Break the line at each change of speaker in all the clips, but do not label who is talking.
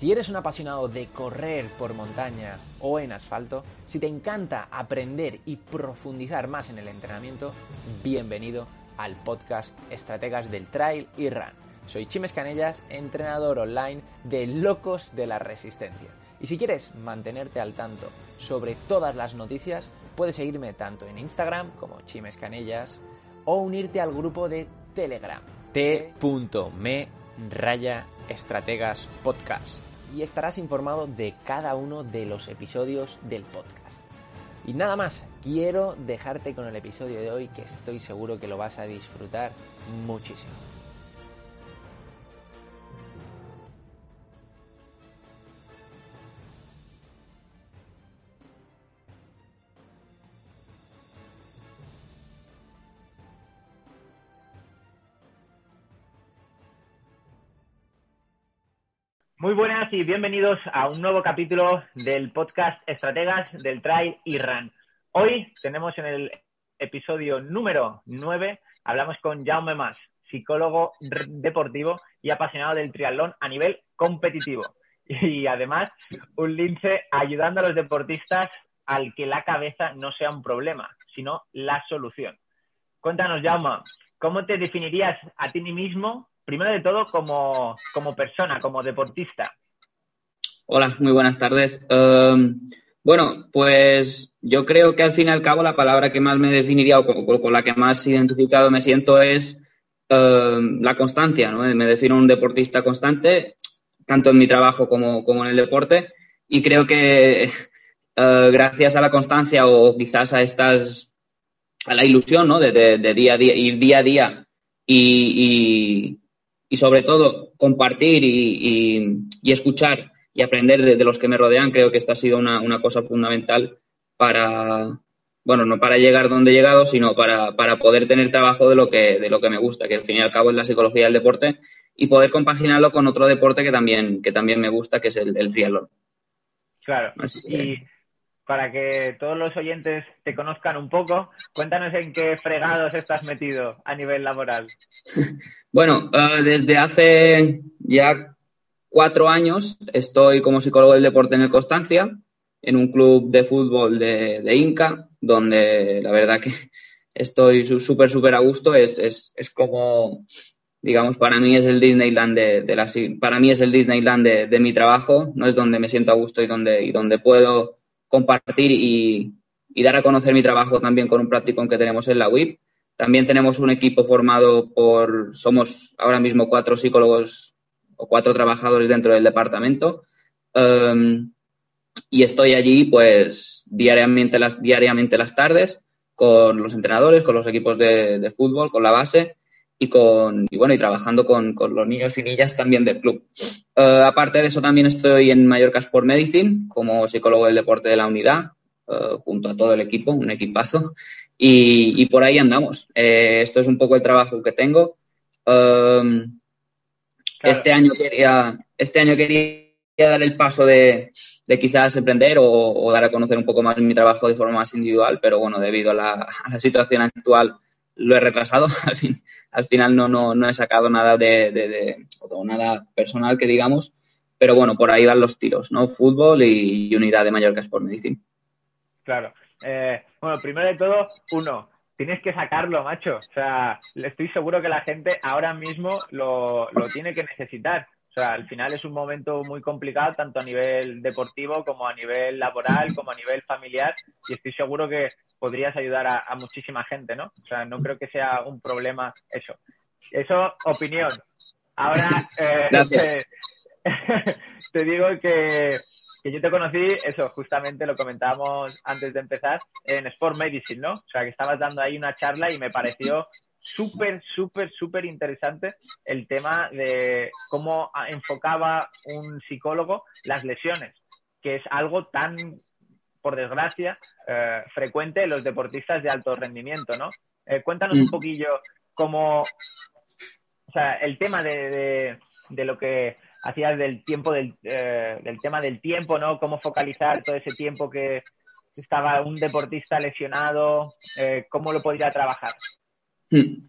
Si eres un apasionado de correr por montaña o en asfalto, si te encanta aprender y profundizar más en el entrenamiento, bienvenido al podcast Estrategas del Trail y Run. Soy Chimes Canellas, entrenador online de Locos de la Resistencia. Y si quieres mantenerte al tanto sobre todas las noticias, puedes seguirme tanto en Instagram como Chimes Canellas o unirte al grupo de Telegram t.me raya estrategas podcast y estarás informado de cada uno de los episodios del podcast. Y nada más, quiero dejarte con el episodio de hoy que estoy seguro que lo vas a disfrutar muchísimo.
Muy buenas y bienvenidos a un nuevo capítulo del podcast Estrategas del Trail y Run. Hoy tenemos en el episodio número 9, hablamos con Jaume Mas, psicólogo deportivo y apasionado del triatlón a nivel competitivo. Y además, un lince ayudando a los deportistas al que la cabeza no sea un problema, sino la solución. Cuéntanos, Jaume, ¿cómo te definirías a ti mismo primero de todo como, como persona, como deportista.
Hola, muy buenas tardes. Em, bueno, pues yo creo que al fin y al cabo la palabra que más me definiría o con, la que más identificado me siento es em, la constancia, ¿no? Me defino un deportista constante, tanto en mi trabajo como, como en el deporte, y creo que eh, gracias a la constancia o quizás a estas, a la ilusión, ¿no? De, día a día, ir día a día y sobre todo compartir y, escuchar y aprender de, los que me rodean, creo que esta ha sido una, cosa fundamental para, bueno, no para llegar donde he llegado, sino para, poder tener trabajo de lo, que, de lo que me gusta, que al fin y al cabo es la psicología del deporte, y poder compaginarlo con otro deporte que también, que también me gusta, que es el, el triatlón.
Claro. Y para que todos los oyentes te conozcan un poco, cuéntanos en qué fregados estás metido a nivel laboral.
Bueno, eh, desde hace ya cuatro años estoy como psicólogo del deporte en el Constancia, en un club de fútbol de, Inca, donde la verdad que estoy súper, súper a gusto. Es, es, es, como, digamos, para mí es el Disneyland de, la, para mí es el Disneyland de, de, mi trabajo, no es donde me siento a gusto y donde, y donde puedo compartir y, dar a conocer mi trabajo también con un práctico que tenemos en la WIP. También tenemos un equipo formado por, somos ahora mismo cuatro psicólogos o cuatro trabajadores dentro del departamento. Um, y estoy allí pues diariamente las, diariamente las tardes con los entrenadores, con los equipos de, fútbol, con la base y con y bueno y trabajando con, los niños y niñas también del club. Uh, aparte de eso también estoy en Mallorca Sport Medicine como psicólogo del deporte de la unidad uh, junto a todo el equipo, un equipazo y, por ahí andamos. Eh, esto es un poco el trabajo que tengo. Um, este año quería, este año quería dar el paso de, quizás emprender o, dar a conocer un poco más mi trabajo de forma más individual, pero bueno, debido a la, situación actual lo he retrasado. Al, fin, al final no, no, no he sacado nada de, de, nada personal que digamos, pero bueno, por ahí van los tiros, ¿no? Fútbol y, unidad de Mallorca Sport Medicine.
Claro. Eh, bueno, primero de todo, uno, tienes que sacarlo, macho. O sea, estoy seguro que la gente ahora mismo lo, lo tiene que necesitar. O sea, al final es un momento muy complicado, tanto a nivel deportivo como a nivel laboral, como a nivel familiar, y estoy seguro que podrías ayudar a, muchísima gente, ¿no? O sea, no creo que sea un problema eso. Eso, opinión. Ahora, eh, te digo que que yo te conocí, eso, justamente lo comentábamos antes de empezar, en Sport Medicine, ¿no? O sea, que estabas dando ahí una charla y me pareció súper, súper, súper interesante el tema de cómo enfocaba un psicólogo las lesiones, que es algo tan, por desgracia, eh, frecuente en los deportistas de alto rendimiento, ¿no? Eh, cuéntanos un mm. poquillo cómo, o sea, el tema de, de, lo que hacías del tiempo, del, eh, del tema del tiempo, ¿no? Cómo focalizar todo ese tiempo que estaba un deportista lesionado, cómo lo podría trabajar.
Mm.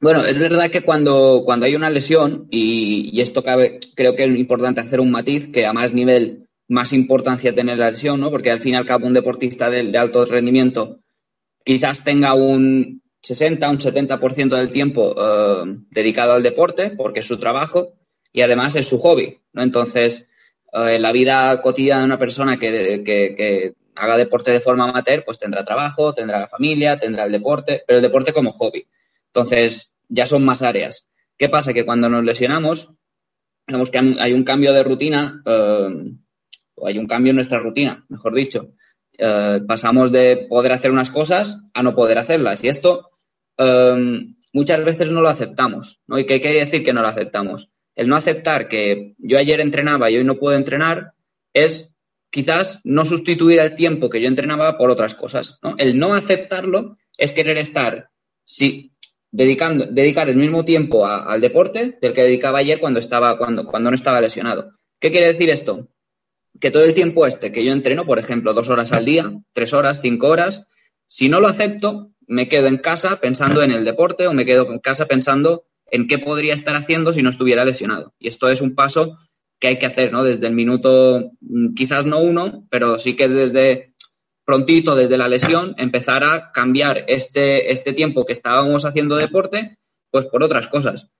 Bueno, es verdad que cuando, cuando hay una lesión, y, esto cabe, creo que es importante hacer un matiz, que a más nivel, más importancia tiene la lesión, ¿no? Porque al fin y al cabo un deportista de, alto rendimiento quizás tenga un 60, un 70% del tiempo eh, dedicado al deporte, porque es su trabajo, y además es su hobby, ¿no? Entonces, eh, la vida cotidiana de una persona que, que haga deporte de forma amateur, pues tendrá trabajo, tendrá la familia, tendrá el deporte, pero el deporte como hobby. Entonces, ya son más áreas. ¿Qué pasa? Que cuando nos lesionamos, vemos que hay un cambio de rutina, eh, o hay un cambio en nuestra rutina, mejor dicho. Eh, pasamos de poder hacer unas cosas a no poder hacerlas. Y esto eh, muchas veces no lo aceptamos. ¿no? ¿Y qué quiere decir que no lo aceptamos? El no aceptar que yo ayer entrenaba y hoy no puedo entrenar es quizás no sustituir el tiempo que yo entrenaba por otras cosas. ¿no? El no aceptarlo es querer estar, sí, dedicando, dedicar el mismo tiempo al deporte del que dedicaba ayer cuando, estaba, cuando, cuando no estaba lesionado. ¿Qué quiere decir esto? Que todo el tiempo este que yo entreno, por ejemplo, dos horas al día, tres horas, cinco horas, si no lo acepto, me quedo en casa pensando en el deporte o me quedo en casa pensando en qué podría estar haciendo si no estuviera lesionado. Y esto es un paso que hay que hacer, ¿no? Desde el minuto, mm, quizás no uno, pero sí que desde prontito, desde la lesión, empezar a cambiar este, este tiempo que estábamos haciendo deporte, pues por otras cosas.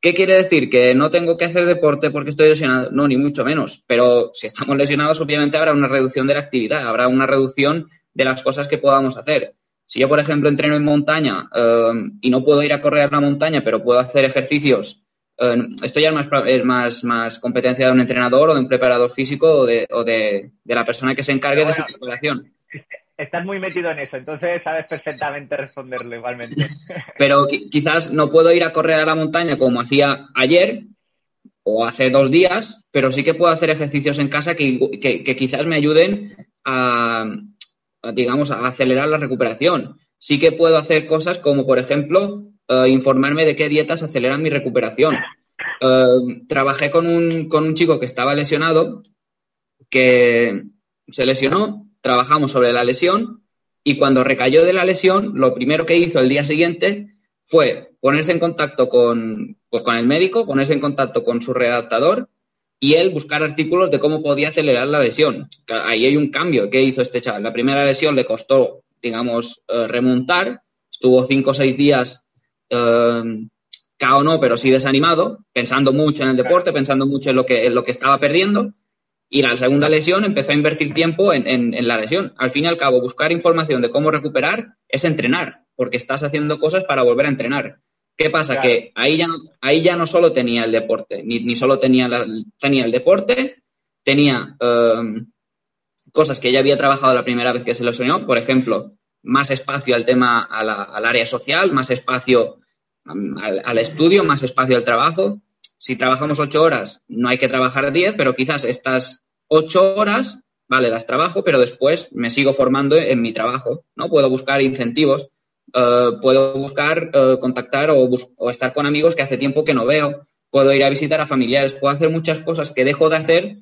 ¿Qué quiere decir? ¿Que no tengo que hacer deporte porque estoy lesionado? No, ni mucho menos. Pero si estamos lesionados, obviamente habrá una reducción de la actividad, habrá una reducción de las cosas que podamos hacer. Si yo, por ejemplo, entreno en montaña eh, y no puedo ir a correr a la montaña, pero puedo hacer ejercicios esto ya es más, más, más, competencia de un entrenador o de un preparador físico o de, o de, la persona que se encargue de su preparación.
Estás muy metido en eso, entonces sabes perfectamente responderlo igualmente.
Pero quizás no puedo ir a correr a la montaña como hacía ayer o hace dos días, pero sí que puedo hacer ejercicios en casa que, que, quizás me ayuden a, digamos, a acelerar la recuperación. Sí que puedo hacer cosas como, por ejemplo, eh, informarme de qué dietas aceleran mi recuperación. Eh, trabajé con un, con un chico que estaba lesionado, que se lesionó, trabajamos sobre la lesión y cuando recayó de la lesión, lo primero que hizo el día siguiente fue ponerse en contacto con, pues, con el médico, ponerse en contacto con su redactador y él buscar artículos de cómo podía acelerar la lesión. Ahí hay un cambio que hizo este chaval. La primera lesión le costó, digamos, eh, remontar, estuvo cinco o seis días eh, cao no, pero sí desanimado, pensando mucho en el deporte, pensando mucho en lo que, en lo que estaba perdiendo. Y la segunda lesión empezó a invertir tiempo en, la lesión. Al fin y al cabo, buscar información de cómo recuperar es entrenar, porque estás haciendo cosas para volver a entrenar. ¿Qué pasa? Que ahí ya, no, ahí ya no solo tenía el deporte, ni, ni solo tenía, tenía el deporte, tenía em, cosas que ya había trabajado la primera vez que se lo soñó. Por ejemplo, más espacio al tema, al área social, más espacio al, estudio, más espacio al trabajo. Si trabajamos ocho horas, no hay que trabajar diez, pero quizás estas ocho horas, vale, las trabajo, pero después me sigo formando en mi trabajo, ¿no? Puedo buscar incentivos, eh, puedo buscar eh, contactar o, o estar con amigos que hace tiempo que no veo, puedo ir a visitar a familiares, puedo hacer muchas cosas que dejo de hacer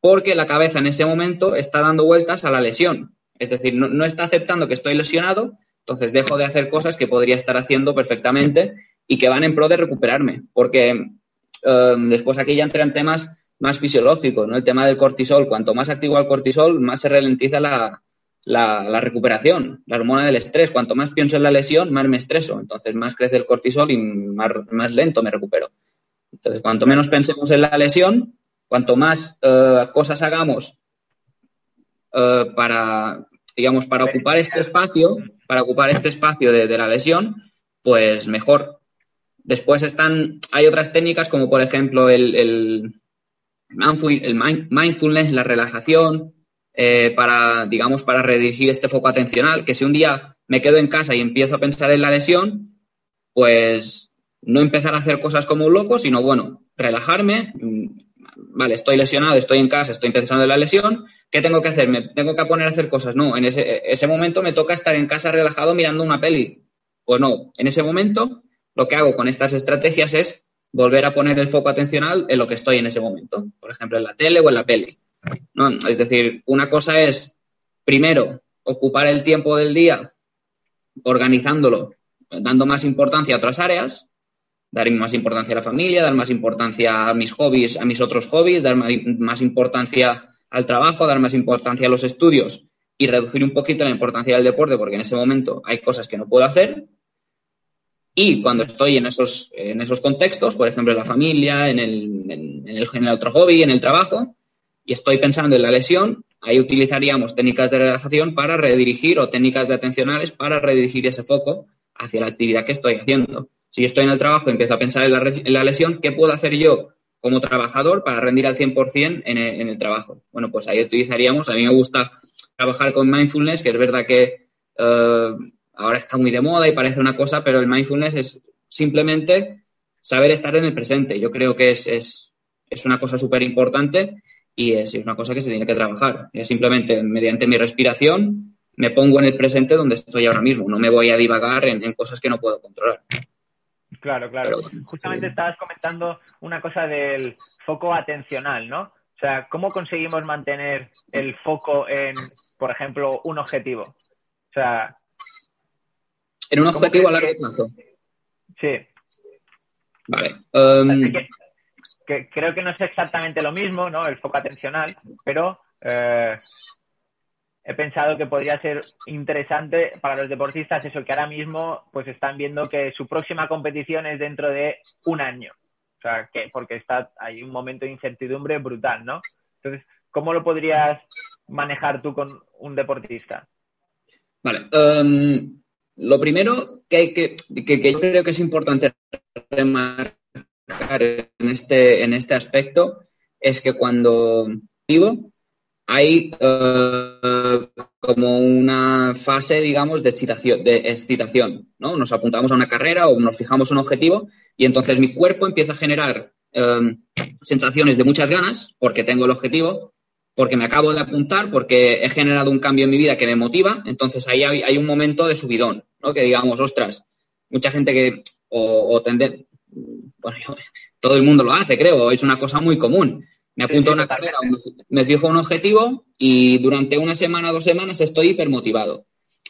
porque la cabeza en ese momento está dando vueltas a la lesión. Es decir, no, no, está aceptando que estoy lesionado entonces dejo de hacer cosas que podría estar haciendo perfectamente y que van en pro de recuperarme, porque em, después aquí ya entran temas más fisiológicos, ¿no? El tema del cortisol, cuanto más activo el cortisol, más se ralentiza la, la, recuperación, la hormona del estrés. Cuanto más pienso en la lesión, más me estreso. Entonces, más crece el cortisol y más, más lento me recupero. Entonces, cuanto menos pensemos en la lesión, cuanto más eh, cosas hagamos eh, para, digamos, para ocupar este espacio, para ocupar este espacio de, la lesión, pues mejor. Después están, hay otras técnicas como por ejemplo el, mindfulness, la relajación, eh, para, digamos, para redirigir este foco atencional, que si un día me quedo en casa y empiezo a pensar en la lesión, pues no empezar a hacer cosas como un loco, sino bueno, relajarme, mm, vale, estoy lesionado, estoy en casa, estoy empezando la lesión, ¿qué tengo que hacer? ¿Me tengo que poner a hacer cosas? No, en ese, ese momento me toca estar en casa relajado mirando una peli. Pues no, en ese momento lo que hago con estas estrategias es volver a poner el foco atencional en lo que estoy en ese momento, por ejemplo, en la tele o en la peli. ¿no? Es decir, una cosa es, primero, ocupar el tiempo del día organizándolo, dando más importancia a otras áreas, dar más importancia a la familia, dar más importancia a mis hobbies, a mis otros hobbies, dar más importancia al trabajo, dar más importancia a los estudios y reducir un poquito la importancia del deporte porque en ese momento hay cosas que no puedo hacer. Y cuando estoy en esos, en esos contextos, por ejemplo, en la familia, en el, en, el, en otro hobby, en el trabajo, y estoy pensando en la lesión, ahí utilizaríamos técnicas de relajación para redirigir o técnicas de atencionales para redirigir ese foco hacia la actividad que estoy haciendo. Si yo estoy en el trabajo y empiezo a pensar en la, lesión, ¿qué puedo hacer yo como trabajador para rendir al 100% en el, en el trabajo? Bueno, pues ahí utilizaríamos, a mí me gusta trabajar con mindfulness, que es verdad que eh, ahora está muy de moda y parece una cosa, pero el mindfulness es simplemente saber estar en el presente. Yo creo que es, es, es una cosa súper importante y es, una cosa que se tiene que trabajar. Es simplemente mediante mi respiración me pongo en el presente donde estoy ahora mismo. No me voy a divagar en, cosas que no puedo controlar.
Claro, claro. Justamente estabas comentando una cosa del foco atencional, ¿no? O sea, ¿cómo conseguimos mantener el foco en, por ejemplo, un objetivo? O sea...
En un objetivo a largo plazo.
Sí.
Vale. Um,
creo que no es exactamente lo mismo, ¿no? El foco atencional, pero eh, he pensado que podría ser interesante para los deportistas eso que ahora mismo pues están viendo que su próxima competición es dentro de un año. O sea, que porque está hay un momento de incertidumbre brutal, ¿no? Entonces, ¿cómo lo podrías manejar tú con un deportista?
Vale. Um, lo primero que, hay que, que, yo creo que es importante remarcar en este, en este aspecto es que cuando vivo hay eh, como una fase, digamos, de excitación, de excitación, ¿no? Nos apuntamos a una carrera o nos fijamos un objetivo y entonces mi cuerpo empieza a generar em, sensaciones de muchas ganas porque tengo el objetivo, porque me acabo de apuntar, porque he generado un cambio en mi vida que me motiva, entonces ahí hay, un momento de subidón, ¿no? Que digamos, ostras, mucha gente que, o, o bueno, todo el mundo lo hace, creo, es una cosa muy común. Me apunto a una carrera, me fijo un objetivo y durante una semana, dos semanas estoy hipermotivado.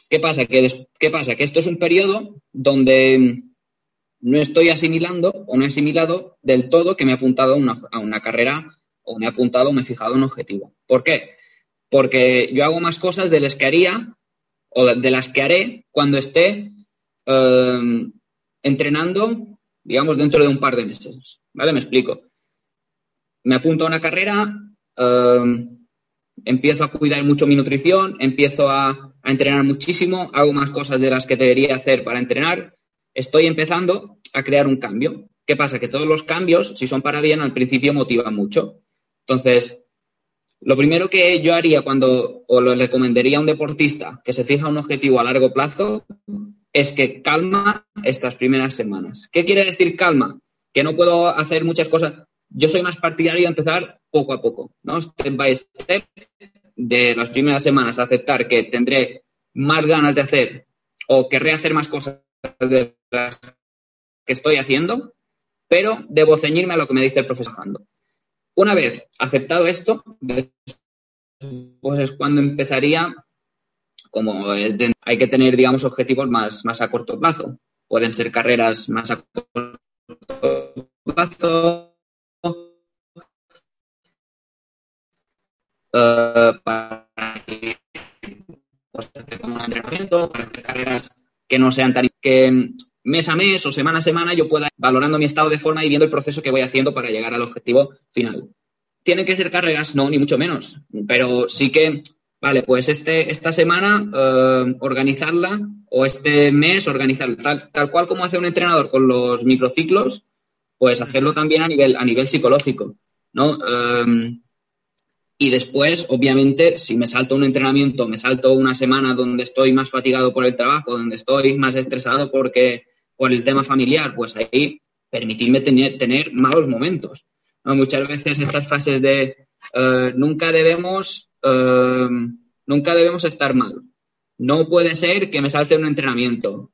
¿Qué pasa? Que, ¿Qué pasa? Que esto es un periodo donde no estoy asimilando o no he asimilado del todo que me he apuntado a una, a una carrera o me he apuntado o me he fijado un objetivo. ¿Por qué? Porque yo hago más cosas de las que haría o de las que haré cuando esté eh, entrenando digamos, dentro de un par de meses. ¿Vale? Me explico. Me apunto a una carrera, em, empiezo a cuidar mucho mi nutrición, empiezo a, entrenar muchísimo, hago más cosas de las que debería hacer para entrenar, estoy empezando a crear un cambio. ¿Qué pasa? Que todos los cambios, si son para bien, al principio motivan mucho. Entonces, lo primero que yo haría cuando, o le recomendaría a un deportista que se fija un objetivo a largo plazo, es que calma estas primeras semanas. ¿Qué quiere decir calma? Que no puedo hacer muchas cosas. Yo soy más partidario de empezar poco a poco, ¿no? Step by step, de las primeras semanas, aceptar que tendré más ganas de hacer o querré hacer más cosas de las que estoy haciendo, pero debo ceñirme a lo que me dice el profesor. Una vez aceptado esto, pues es cuando empezaría como hay que tener, digamos, objetivos más, más a corto plazo. Pueden ser carreras más a corto plazo. Uh, para pues, hacer como un entrenamiento, para hacer carreras que no sean tan mes a mes o semana a semana yo pueda ir valorando mi estado de forma y viendo el proceso que voy haciendo para llegar al objetivo final. ¿Tienen que ser carreras? No, ni mucho menos. Pero sí que Vale, pues este, esta semana eh, organizarla o este mes organizarla, tal, tal cual como hace un entrenador con los microciclos, pues hacerlo también a nivel, a nivel psicológico, ¿no? Em, y después, obviamente, si me salto un entrenamiento, me salto una semana donde estoy más fatigado por el trabajo, donde estoy más estresado porque, por el tema familiar, pues ahí permitirme tener, malos momentos. Muchas veces estas fases de eh, nunca debemos eh, nunca debemos estar mal. No puede ser que me salte un entrenamiento.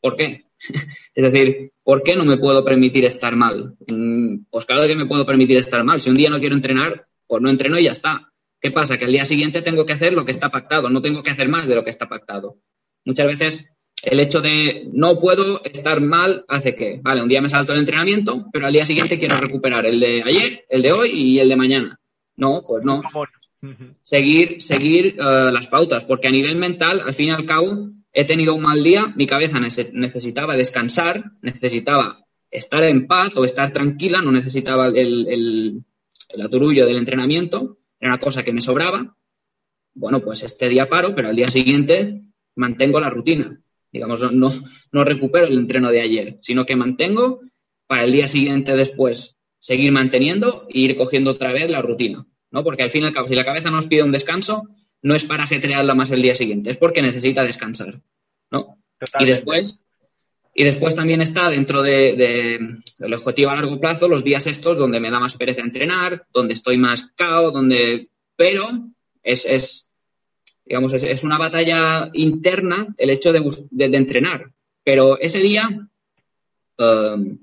¿Por qué? es decir, ¿por qué no me puedo permitir estar mal? Mm, pues claro que me puedo permitir estar mal. Si un día no quiero entrenar, pues no entreno y ya está. ¿Qué pasa? Que al día siguiente tengo que hacer lo que está pactado, no tengo que hacer más de lo que está pactado. Muchas veces el hecho de no puedo estar mal hace que, vale, un día me salto el entrenamiento, pero al día siguiente quiero recuperar el de ayer, el de hoy y el de mañana. No, pues no. Seguir, seguir eh, las pautas, porque a nivel mental, al fin y al cabo, he tenido un mal día, mi cabeza necesitaba descansar, necesitaba estar en paz o estar tranquila, no necesitaba el, el, el aturullo del entrenamiento, era una cosa que me sobraba. Bueno, pues este día paro, pero al día siguiente mantengo la rutina. Digamos, no, no recupero el entreno de ayer, sino que mantengo para el día siguiente después seguir manteniendo e ir cogiendo otra vez la rutina. ¿no? Porque al fin y al cabo, si la cabeza nos pide un descanso, no es para ajetrearla más el día siguiente, es porque necesita descansar, ¿no? Y después, y después también está dentro de, del objetivo a largo plazo los días estos donde me da más pereza entrenar, donde estoy más cao, donde... Pero es, es digamos, es, una batalla interna el hecho de, entrenar. Pero ese día, um,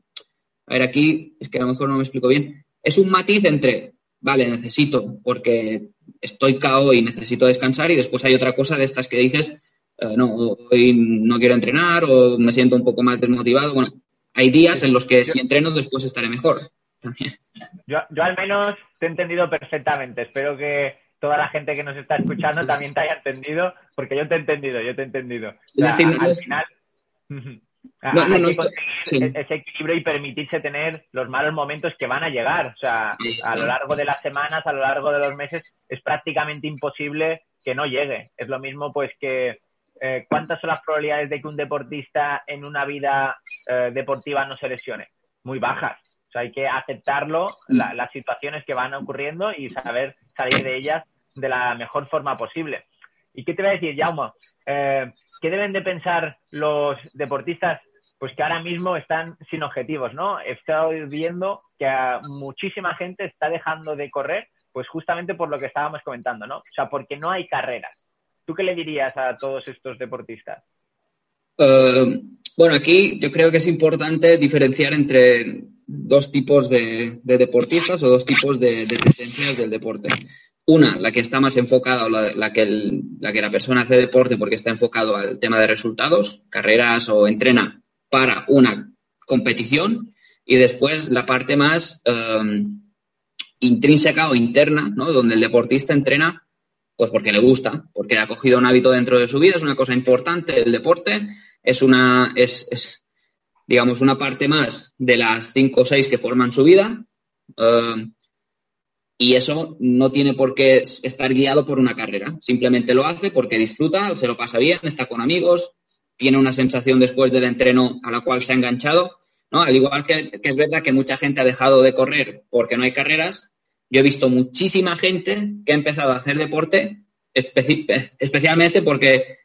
a ver, aquí es que a lo mejor no me explico bien, es un matiz entre vale, necesito porque estoy cao y necesito descansar y después hay otra cosa de estas que dices, eh, no, hoy no quiero entrenar o me siento un poco más desmotivado. Bueno, hay días en los que si entreno después estaré mejor.
Yo, yo al menos te he entendido perfectamente. Espero que toda la gente que nos está escuchando también te haya entendido, porque yo te he entendido, yo te he entendido. al final... Hay que conseguir ese equilibrio y permitirse tener los malos momentos que van a llegar. O sea, a lo largo de las semanas, a lo largo de los meses, es prácticamente imposible que no llegue. Es lo mismo, pues, que eh, ¿cuántas son las probabilidades de que un deportista en una vida eh, deportiva no se lesione? Muy bajas. O sea, hay que aceptarlo, las situaciones que van ocurriendo y saber salir de ellas de la mejor forma posible. ¿Y qué te voy a decir, Jaume? Eh, ¿Qué deben de pensar los deportistas pues que ahora mismo están sin objetivos, ¿no? He estado viendo que muchísima gente está dejando de correr, pues justamente por lo que estábamos comentando, ¿no? O sea, porque no hay carreras. ¿Tú qué le dirías a todos estos deportistas?
Eh, bueno, aquí yo creo que es importante diferenciar entre dos tipos de, deportistas o dos tipos de, de tendencias del deporte. Una, la que está más enfocada, o la, que la que la persona hace deporte porque está enfocado al tema de resultados, carreras o entrena para una competición. Y después la parte más em, intrínseca o interna, ¿no? Donde el deportista entrena pues porque le gusta, porque ha cogido un hábito dentro de su vida, es una cosa importante el deporte, es una, es, es digamos, una parte más de las cinco o seis que forman su vida. Em, y eso no tiene por qué estar guiado por una carrera. Simplemente lo hace porque disfruta, se lo pasa bien, está con amigos, tiene una sensación después del entreno a la cual se ha enganchado. ¿no? Al igual que, es verdad que mucha gente ha dejado de correr porque no hay carreras, yo he visto muchísima gente que ha empezado a hacer deporte especialmente porque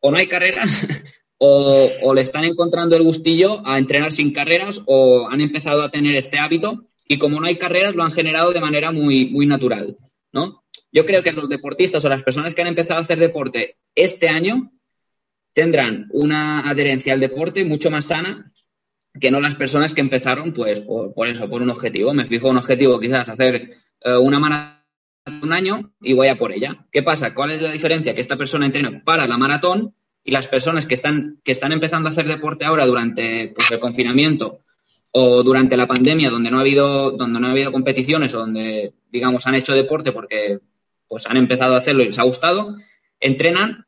o no hay carreras o, o, le están encontrando el gustillo a entrenar sin carreras o han empezado a tener este hábito y como no hay carreras, lo han generado de manera muy, muy natural, ¿no? Yo creo que los deportistas o las personas que han empezado a hacer deporte este año tendrán una adherencia al deporte mucho más sana que no las personas que empezaron, pues, por, eso, por un objetivo. Me fijo un objetivo, quizás hacer eh, una maratón un año y voy a por ella. ¿Qué pasa? ¿Cuál es la diferencia? Que esta persona entrena para la maratón y las personas que están, que están empezando a hacer deporte ahora durante pues, el confinamiento o durante la pandemia donde no ha habido donde no ha habido competiciones o donde digamos han hecho deporte porque pues han empezado a hacerlo y les ha gustado entrenan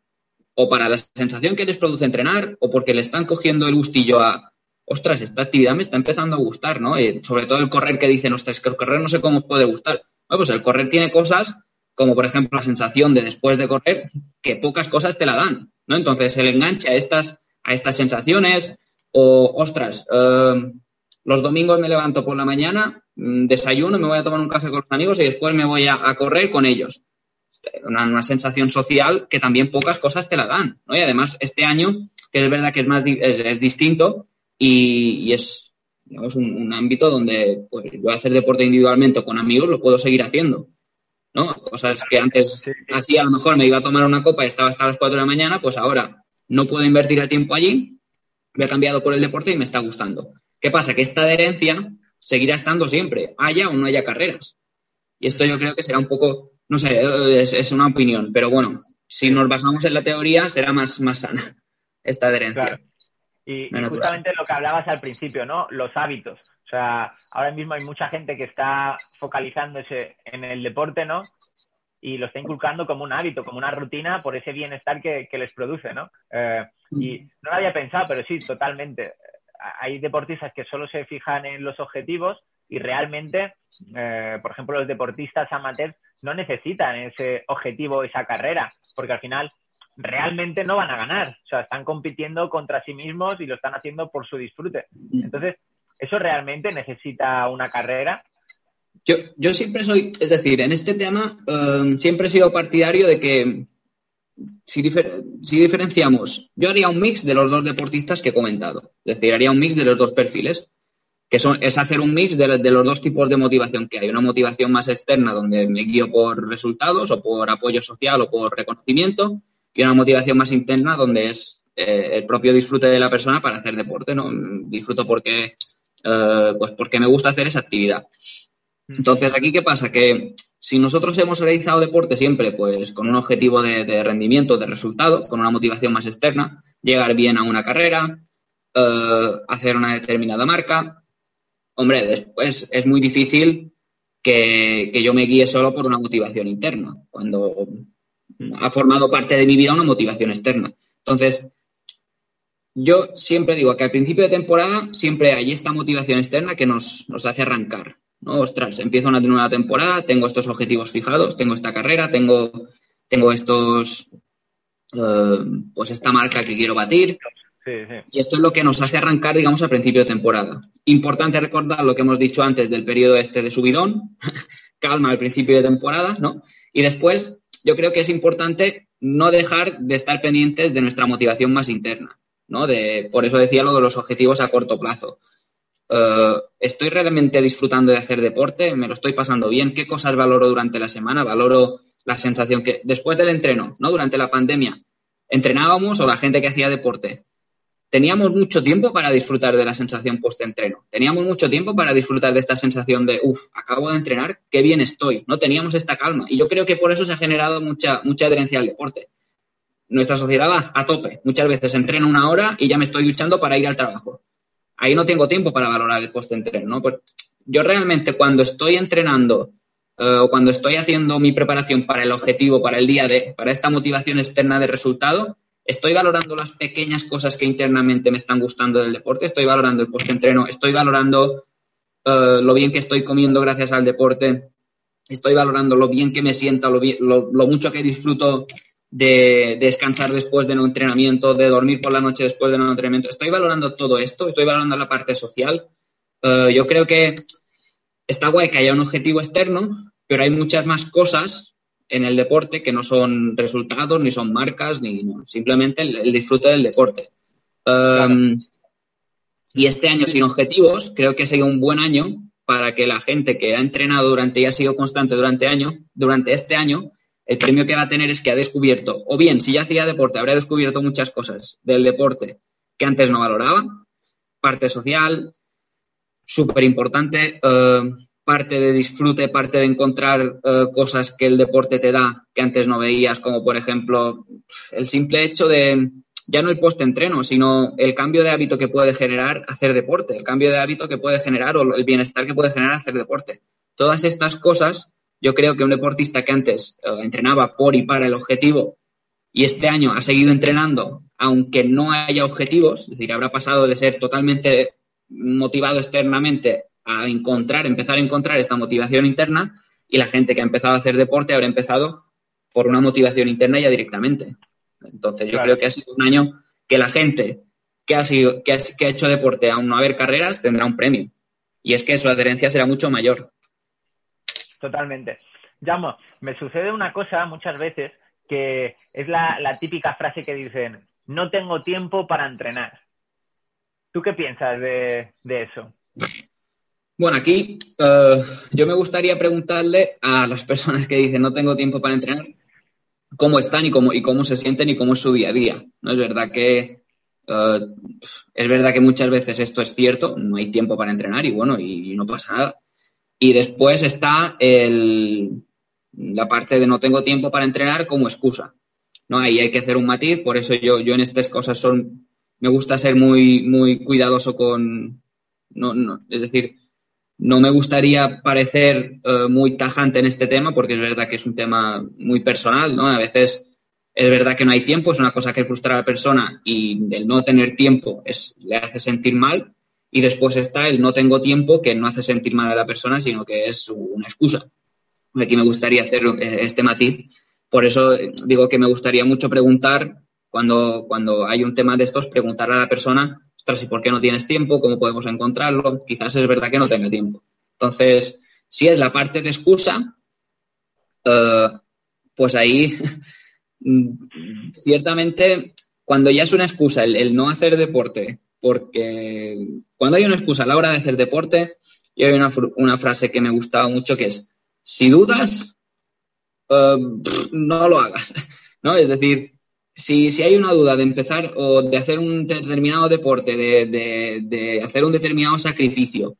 o para la sensación que les produce entrenar o porque le están cogiendo el gustillo a ostras esta actividad me está empezando a gustar no sobre todo el correr que dicen ostras que el correr no sé cómo puede gustar bueno, pues el correr tiene cosas como por ejemplo la sensación de después de correr que pocas cosas te la dan no entonces el enganche a estas a estas sensaciones o ostras eh, los domingos me levanto por la mañana, mm, desayuno, me voy a tomar un café con los amigos y después me voy a, correr con ellos. una, sensación social que también pocas cosas te la dan, ¿no? Y además, este año, que es verdad que es más es, distinto y, es digamos, un, ámbito donde pues, yo hacer deporte individualmente con amigos lo puedo seguir haciendo. ¿no? Cosas que antes hacía, a lo mejor me iba a tomar una copa y estaba hasta las 4 de la mañana, pues ahora no puedo invertir el tiempo allí, me he cambiado por el deporte y me está gustando. ¿Qué pasa? Que esta adherencia seguirá estando siempre, haya o no haya carreras. Y esto yo creo que será un poco, no sé, es, una opinión, pero bueno, si nos basamos en la teoría será más, más sana esta adherencia.
Y, justamente lo que hablabas al principio, ¿no? Los hábitos. O sea, ahora mismo hay mucha gente que está focalizándose en el deporte, ¿no? Y lo está inculcando como un hábito, como una rutina por ese bienestar que, les produce, ¿no? Eh, y no lo había pensado, pero sí, totalmente. Hay deportistas que solo se fijan en los objetivos y realmente, eh, por ejemplo, los deportistas amateurs no necesitan ese objetivo, esa carrera, porque al final realmente no van a ganar. O sea, están compitiendo contra sí mismos y lo están haciendo por su disfrute. Entonces, ¿eso realmente necesita una carrera?
Yo, yo siempre soy, es decir, en este tema um, siempre he sido partidario de que si, diferenciamos, yo haría un mix de los dos deportistas que he comentado. Es decir, haría un mix de los dos perfiles, que es hacer un mix de, de los dos tipos de motivación que hay. Una motivación más externa donde me guío por resultados o por apoyo social o por reconocimiento y una motivación más interna donde es eh, el propio disfrute de la persona para hacer deporte, ¿no? Disfruto porque, eh, pues porque me gusta hacer esa actividad. Entonces, ¿aquí qué pasa? Que si nosotros hemos realizado deporte siempre, pues con un objetivo de, rendimiento, de resultado, con una motivación más externa, llegar bien a una carrera, eh, hacer una determinada marca, hombre, después es muy difícil que, yo me guíe solo por una motivación interna. Cuando ha formado parte de mi vida una motivación externa. Entonces, yo siempre digo que al principio de temporada siempre hay esta motivación externa que nos, hace arrancar. ¿No? Ostras, empiezo una nueva temporada, tengo estos objetivos fijados, tengo esta carrera, tengo, tengo estos, eh, pues esta marca que quiero batir. Y esto es lo que nos hace arrancar, digamos, al principio de temporada. Importante recordar lo que hemos dicho antes del periodo este de subidón, calma al principio de temporada, ¿no? Y después yo creo que es importante no dejar de estar pendientes de nuestra motivación más interna, ¿no? De, por eso decía lo de los objetivos a corto plazo. Eh, ¿Estoy realmente disfrutando de hacer deporte? ¿Me lo estoy pasando bien? ¿Qué cosas valoro durante la semana? ¿Valoro la sensación que después del entreno, ¿no? Durante la pandemia, entrenábamos o la gente que hacía deporte, teníamos mucho tiempo para disfrutar de la sensación post-entreno. Teníamos mucho tiempo para disfrutar de esta sensación de, uff, acabo de entrenar, qué bien estoy. No teníamos esta calma. Y yo creo que por eso se ha generado mucha, mucha adherencia al deporte. Nuestra sociedad va a tope. Muchas veces entreno una hora y ya me estoy luchando para ir al trabajo. Ahí no tengo tiempo para valorar el post-entreno. ¿no? Pues yo realmente cuando estoy entrenando eh, o cuando estoy haciendo mi preparación para el objetivo, para el día de, para esta motivación externa de resultado, estoy valorando las pequeñas cosas que internamente me están gustando del deporte, estoy valorando el post-entreno, estoy valorando eh, lo bien que estoy comiendo gracias al deporte, estoy valorando lo bien que me sienta, lo, lo, mucho que disfruto de, descansar después de un entrenamiento, de dormir por la noche después de un entrenamiento. Estoy valorando todo esto, estoy valorando la parte social. Eh, yo creo que está guay que haya un objetivo externo, pero hay muchas más cosas en el deporte que no son resultados, ni son marcas, ni simplemente el, disfrute del deporte. Um, y este año sin objetivos, creo que ha sido un buen año para que la gente que ha entrenado durante y ha sido constante durante año, durante este año, el premio que va a tener es que ha descubierto, o bien, si ya hacía deporte, habría descubierto muchas cosas del deporte que antes no valoraba, parte social, súper importante, uh, parte de disfrute, parte de encontrar eh, cosas que el deporte te da que antes no veías, como por ejemplo el simple hecho de, ya no el post-entreno, sino el cambio de hábito que puede generar hacer deporte, el cambio de hábito que puede generar o el bienestar que puede generar hacer deporte. Todas estas cosas, yo creo que un deportista que antes eh, entrenaba por y para el objetivo y este año ha seguido entrenando, aunque no haya objetivos, es decir, habrá pasado de ser totalmente motivado externamente a encontrar, empezar a encontrar esta motivación interna y la gente que ha empezado a hacer deporte habrá empezado por una motivación interna ya directamente. Entonces yo creo que ha sido un año que la gente que ha, sido, que ha, hecho deporte aún no haber carreras tendrá un premio. Y es que su adherencia será mucho mayor.
Totalmente. Llamo, me sucede una cosa muchas veces que es la, típica frase que dicen, no tengo tiempo para entrenar. ¿Tú qué piensas de, eso?
Bueno, aquí eh, yo me gustaría preguntarle a las personas que dicen no tengo tiempo para entrenar cómo están y cómo, y cómo se sienten y cómo es su día a día. ¿no? Es verdad que eh, es verdad que muchas veces esto es cierto, no hay tiempo para entrenar y bueno, y no pasa nada. Y después está el, la parte de no tengo tiempo para entrenar como excusa. ¿no? Ahí hay que hacer un matiz, por eso yo, yo en estas cosas son, me gusta ser muy, muy cuidadoso con, no, no, es decir, no me gustaría parecer eh, muy tajante en este tema porque es verdad que es un tema muy personal, ¿no? A veces es verdad que no hay tiempo, es una cosa que frustra a la persona y el no tener tiempo es, le hace sentir mal y después está el no tengo tiempo que no hace sentir mal a la persona, sino que es una excusa. Aquí me gustaría hacer eh, este matiz. Por eso digo que me gustaría mucho preguntar, cuando, cuando hay un tema de estos, preguntar a la persona, ostras, ¿y por qué no tienes tiempo? ¿Cómo podemos encontrarlo? Quizás es verdad que no tenga tiempo. Entonces, si es la parte de excusa, eh, pues ahí ciertamente cuando ya es una excusa el, no hacer deporte, porque cuando hay una excusa a la hora de hacer deporte, y hay una, una frase que me gustaba mucho que es, si dudas, eh, no lo hagas, ¿no? Es decir, si, si, hay una duda de empezar o de hacer un determinado deporte, de, hacer un determinado sacrificio,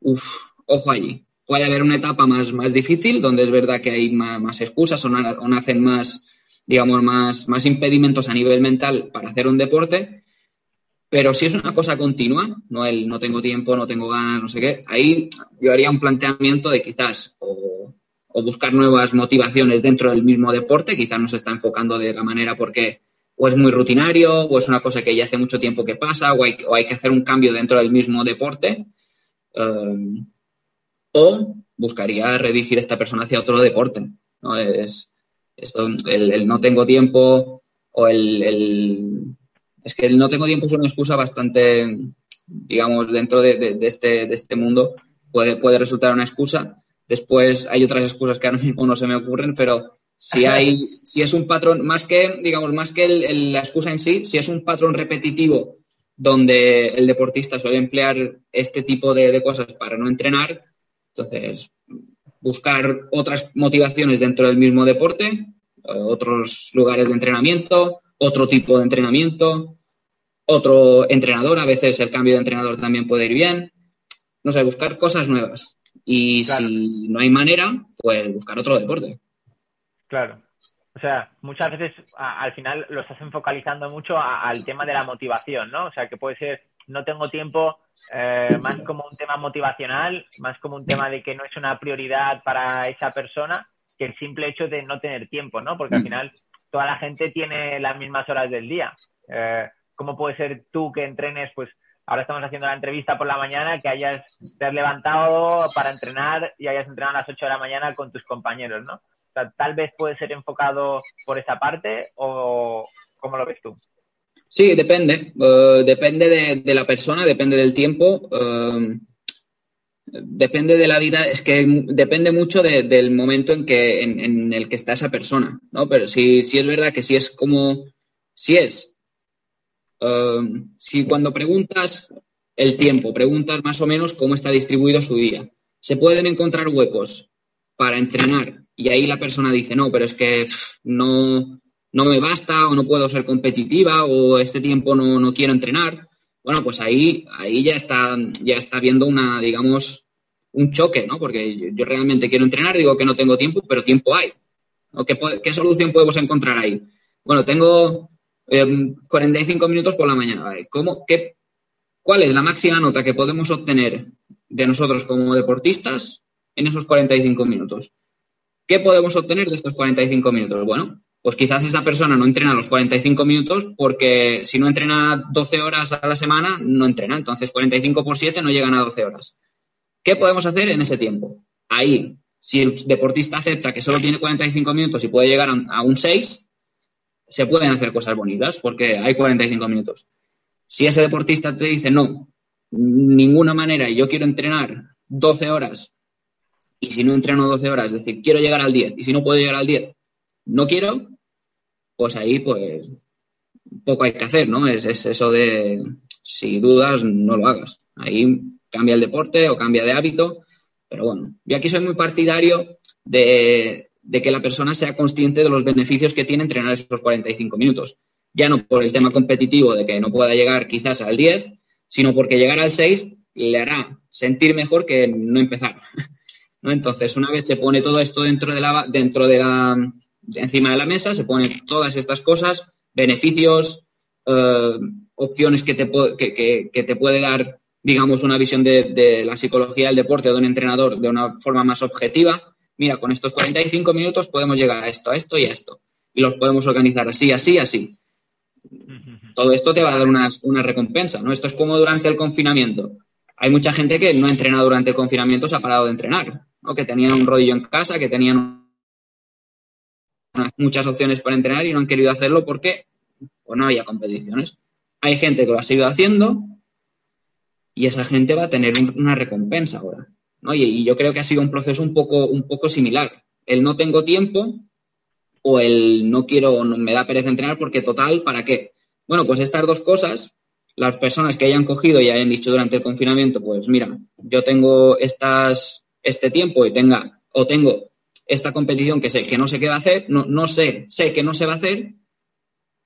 uff, ojo allí. Puede haber una etapa más, más difícil, donde es verdad que hay más, excusas o, nacen más, digamos, más, más impedimentos a nivel mental para hacer un deporte, pero si es una cosa continua, no el no tengo tiempo, no tengo ganas, no sé qué, ahí yo haría un planteamiento de quizás o, buscar nuevas motivaciones dentro del mismo deporte, quizás no se está enfocando de la manera porque o es muy rutinario, o es una cosa que ya hace mucho tiempo que pasa, o hay, que hacer un cambio dentro del mismo deporte, um, o buscaría redirigir a esta persona hacia otro deporte. ¿no? Es, esto, el, no tengo tiempo o el es que el no tengo tiempo es una excusa bastante, digamos, dentro de, este, de este mundo puede, puede resultar una excusa. Después hay otras excusas que ahora mismo no se me ocurren, pero si hay, si es un patrón, más que, digamos, más que la excusa en sí, si es un patrón repetitivo donde el deportista suele emplear este tipo de, de cosas para no entrenar, entonces buscar otras motivaciones dentro del mismo deporte, otros lugares de entrenamiento, otro tipo de entrenamiento, otro entrenador, a veces el cambio de entrenador también puede ir bien. No sé, buscar cosas nuevas. Y si no hay manera, pues buscar otro deporte.
Claro. O sea, muchas veces al final lo estás enfocalizando mucho al tema de la motivación, ¿no? O sea, que puede ser, no tengo tiempo, eh, más como un tema motivacional, más como un tema de que no es una prioridad para esa persona que el simple hecho de no tener tiempo, ¿no? Porque al mm. final toda la gente tiene las mismas horas del día. Eh, ¿Cómo puede ser tú que entrenes, pues ahora estamos haciendo la entrevista por la mañana, que hayas te has levantado para entrenar y hayas entrenado a las 8 de la mañana con tus compañeros, ¿no? O sea, tal vez puede ser enfocado por esa parte o ¿cómo lo ves tú?
Sí, depende. Eh, depende de, la persona, depende del tiempo. Eh, depende de la vida, es que depende mucho del momento en, que, en, el que está esa persona, ¿no? Pero si, si es verdad que si es como, si es, um, si cuando preguntas el tiempo, preguntas más o menos cómo está distribuido su día, se pueden encontrar huecos para entrenar y ahí la persona dice, no, pero es que no, no me basta o no puedo ser competitiva o este tiempo no, no quiero entrenar bueno, pues ahí, ahí ya está, ya está viendo una, digamos, un choque, ¿no? Porque yo, realmente quiero entrenar, digo que no tengo tiempo, pero tiempo hay. ¿Qué, solución podemos encontrar ahí? Bueno, tengo 45 em, minutos por la mañana. ¿Cómo, qué, ¿Cuál es la máxima nota que podemos obtener de nosotros como deportistas en esos 45 minutos? ¿Qué podemos obtener de estos 45 minutos? Bueno, pues quizás esa persona no entrena los 45 minutos porque si no entrena 12 horas a la semana, no entrena. Entonces, 45 por 7 no llegan a 12 horas. ¿Qué podemos hacer en ese tiempo? Ahí, si el deportista acepta que solo tiene 45 minutos y puede llegar a un 6, se pueden hacer cosas bonitas porque hay 45 minutos. Si ese deportista te dice, no, ninguna manera, yo quiero entrenar 12 horas y si no entreno 12 horas, es decir, quiero llegar al 10 y si no puedo llegar al 10, no quiero, pues ahí pues poco hay que hacer, ¿no? Es, eso de si dudas, no lo hagas. Ahí cambia el deporte o cambia de hábito, pero bueno, yo aquí soy muy partidario de, de que la persona sea consciente de los beneficios que tiene entrenar esos 45 minutos. Ya no por el tema competitivo de que no pueda llegar quizás al 10, sino porque llegar al 6 le hará sentir mejor que no empezar. ¿No? Entonces, una vez se pone todo esto dentro de la, dentro de la, encima de la mesa, se ponen todas estas cosas, beneficios, eh, opciones que te, que, que, te puede dar, digamos, una visión de, de, la psicología del deporte de un entrenador de una forma más objetiva. Mira, con estos 45 minutos podemos llegar a esto, a esto y a esto. Y los podemos organizar así, así, así. Todo esto te va a dar una, una recompensa, ¿no? Esto es como durante el confinamiento. Hay mucha gente que no ha entrenado durante el confinamiento, se ha parado de entrenar, ¿no? Que tenían un rodillo en casa, que tenían muchas opciones para entrenar y no han querido hacerlo porque pues, no había competiciones. Hay gente que lo ha seguido haciendo y esa gente va a tener una recompensa ahora. ¿no? Y, yo creo que ha sido un proceso un poco, un poco similar. El no tengo tiempo o el no quiero, me da pereza entrenar porque total, ¿para qué? Bueno, pues estas dos cosas, las personas que hayan cogido y hayan dicho durante el confinamiento, pues mira, yo tengo estas, este tiempo y tenga, o tengo esta competición que sé que no sé qué va a hacer, no, no sé, sé que no se va a hacer,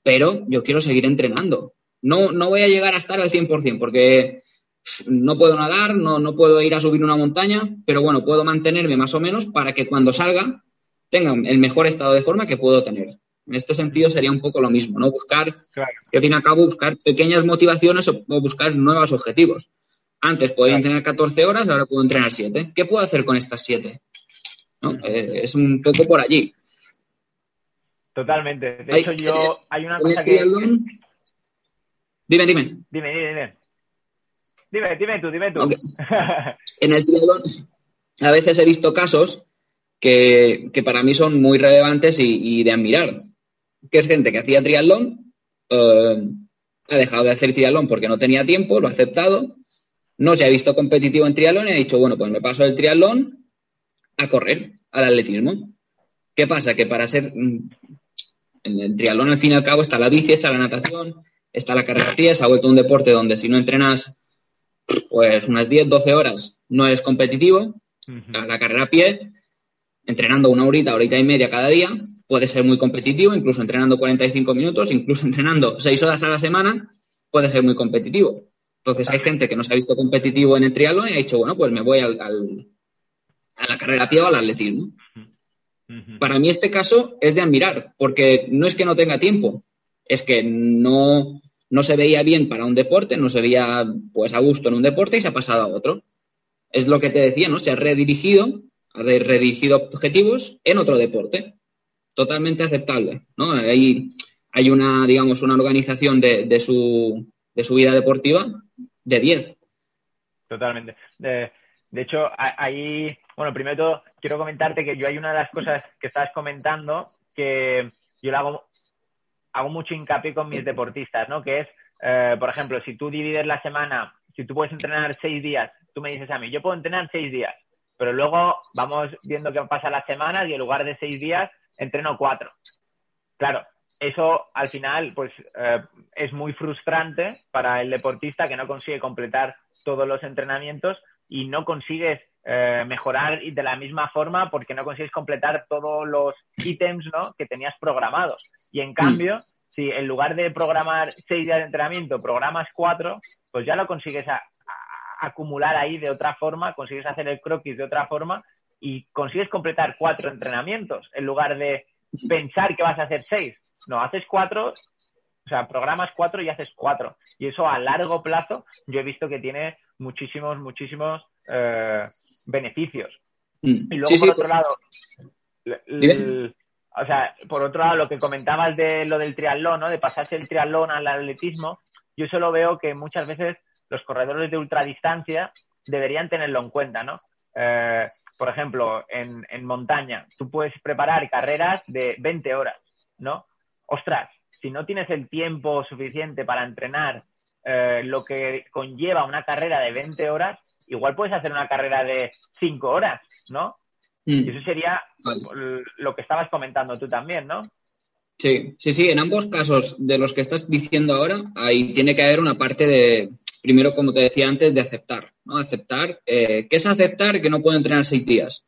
pero yo quiero seguir entrenando. No, no voy a llegar a estar al 100% porque no puedo nadar, no, no puedo ir a subir una montaña, pero bueno, puedo mantenerme más o menos para que cuando salga tenga el mejor estado de forma que puedo tener. En este sentido sería un poco lo mismo, ¿no? Buscar, que al fin y al cabo, buscar pequeñas motivaciones o, buscar nuevos objetivos. Antes podía entrenar 14 horas, ahora puedo entrenar 7. ¿Qué puedo hacer con estas 7? Eh, es un poco por allí.
Totalmente. De hecho, yo hay una cosa que.
Dime,
dime. Dime, dime, dime. Dime, dime tú, dime tú.
en el triatlón, a veces he visto casos que, para mí son muy relevantes y, de admirar. Que es gente que hacía triatlón, eh, ha dejado de hacer triatlón porque no tenía tiempo, lo ha aceptado, no se ha visto competitivo en triatlón y ha dicho, bueno, pues me paso el triatlón a correr, al atletismo. ¿Qué pasa? Que para ser. Mm, en el triatlón, al fin y al cabo, está la bici, está la natación, está la carrera a pie, se ha vuelto un deporte donde si no entrenas pues unas 10, 12 horas no eres competitivo. La carrera a pie, entrenando una horita, horita y media cada día, puede ser muy competitivo, incluso entrenando 45 minutos, incluso entrenando 6 horas a la semana, puede ser muy competitivo. Entonces hay gente que no se ha visto competitivo en el triatlón y ha dicho, bueno, pues me voy al, a la carrera a pie o al atletismo. Para mí este caso es de admirar, porque no es que no tenga tiempo, es que no, no se veía bien para un deporte, no se veía pues a gusto en un deporte y se ha pasado a otro. Es lo que te decía, ¿no? Se ha redirigido, ha redirigido objetivos en otro deporte. Totalmente aceptable, ¿no? Hay, hay una, digamos, una organización de, de, su, de su vida deportiva de 10.
Totalmente. De, de hecho, ahí bueno, primero de todo, quiero comentarte que yo hay una de las cosas que estás comentando que yo le hago, hago mucho hincapié con mis deportistas, ¿no? Que es, eh, por ejemplo, si tú divides la semana, si tú puedes entrenar seis días, tú me dices a mí, yo puedo entrenar seis días, pero luego vamos viendo qué pasa las semanas y en lugar de seis días entreno cuatro. Claro, eso al final pues eh, es muy frustrante para el deportista que no consigue completar todos los entrenamientos y no consigues eh, mejorar de la misma forma porque no consigues completar todos los ítems ¿no? que tenías programados. Y en cambio, mm. si en lugar de programar seis días de entrenamiento, programas cuatro, pues ya lo consigues acumular ahí de otra forma, consigues hacer el croquis de otra forma y consigues completar cuatro entrenamientos en lugar de pensar que vas a hacer seis. No, haces cuatro, o sea, programas cuatro y haces cuatro. Y eso a largo plazo yo he visto que tiene muchísimos, muchísimos eh, beneficios. Mm. Y luego, por otro lado, o sea, por otro lado, lo que comentabas de lo del triatlón, ¿no? De pasarse el triatlón al atletismo, yo solo veo que muchas veces los corredores de ultradistancia deberían tenerlo en cuenta, ¿no? Eh, por ejemplo, en, en, montaña, tú puedes preparar carreras de 20 horas, ¿no? Ostras, si no tienes el tiempo suficiente para entrenar eh, lo que conlleva una carrera de 20 horas, igual puedes hacer una carrera de 5 horas, ¿no? Mm. Y eso sería lo que estabas comentando tú también, ¿no?
Sí, sí, sí. En ambos casos de los que estás diciendo ahora, ahí tiene que haber una parte de, primero, como te decía antes, de aceptar, ¿no? Aceptar. Eh, ¿Qué es aceptar que no puedo entrenar seis días?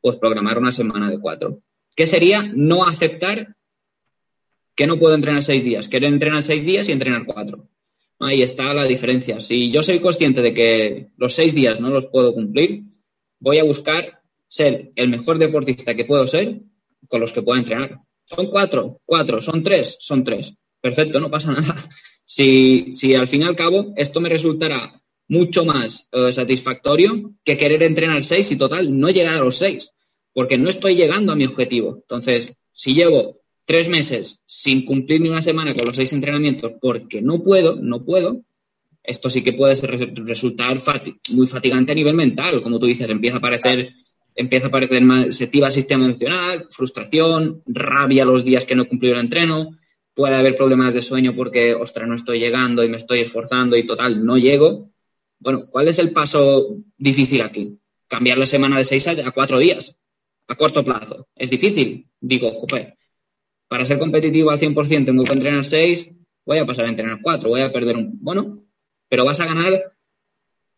Pues programar una semana de cuatro. ¿Qué sería no aceptar que no puedo entrenar seis días? Querer entrenar seis días y entrenar cuatro. Ahí está la diferencia. Si yo soy consciente de que los seis días no los puedo cumplir, voy a buscar ser el mejor deportista que puedo ser con los que pueda entrenar. Son cuatro, cuatro, son tres, son tres. Perfecto, no pasa nada. Si, si al fin y al cabo esto me resultará mucho más eh, satisfactorio que querer entrenar seis y total no llegar a los seis, porque no estoy llegando a mi objetivo. Entonces, si llevo tres meses sin cumplir ni una semana con los seis entrenamientos porque no puedo, no puedo, esto sí que puede resultar muy fatigante a nivel mental. Como tú dices, empieza a aparecer, empieza a aparecer más, se activa el sistema emocional, frustración, rabia los días que no he cumplido el entreno, puede haber problemas de sueño porque, ostras, no estoy llegando y me estoy esforzando y total, no llego. Bueno, ¿cuál es el paso difícil aquí? Cambiar la semana de seis a cuatro días, a corto plazo. ¿Es difícil? Digo, joder, para ser competitivo al 100% tengo que entrenar 6, voy a pasar a entrenar 4, voy a perder un... Bueno, pero vas a ganar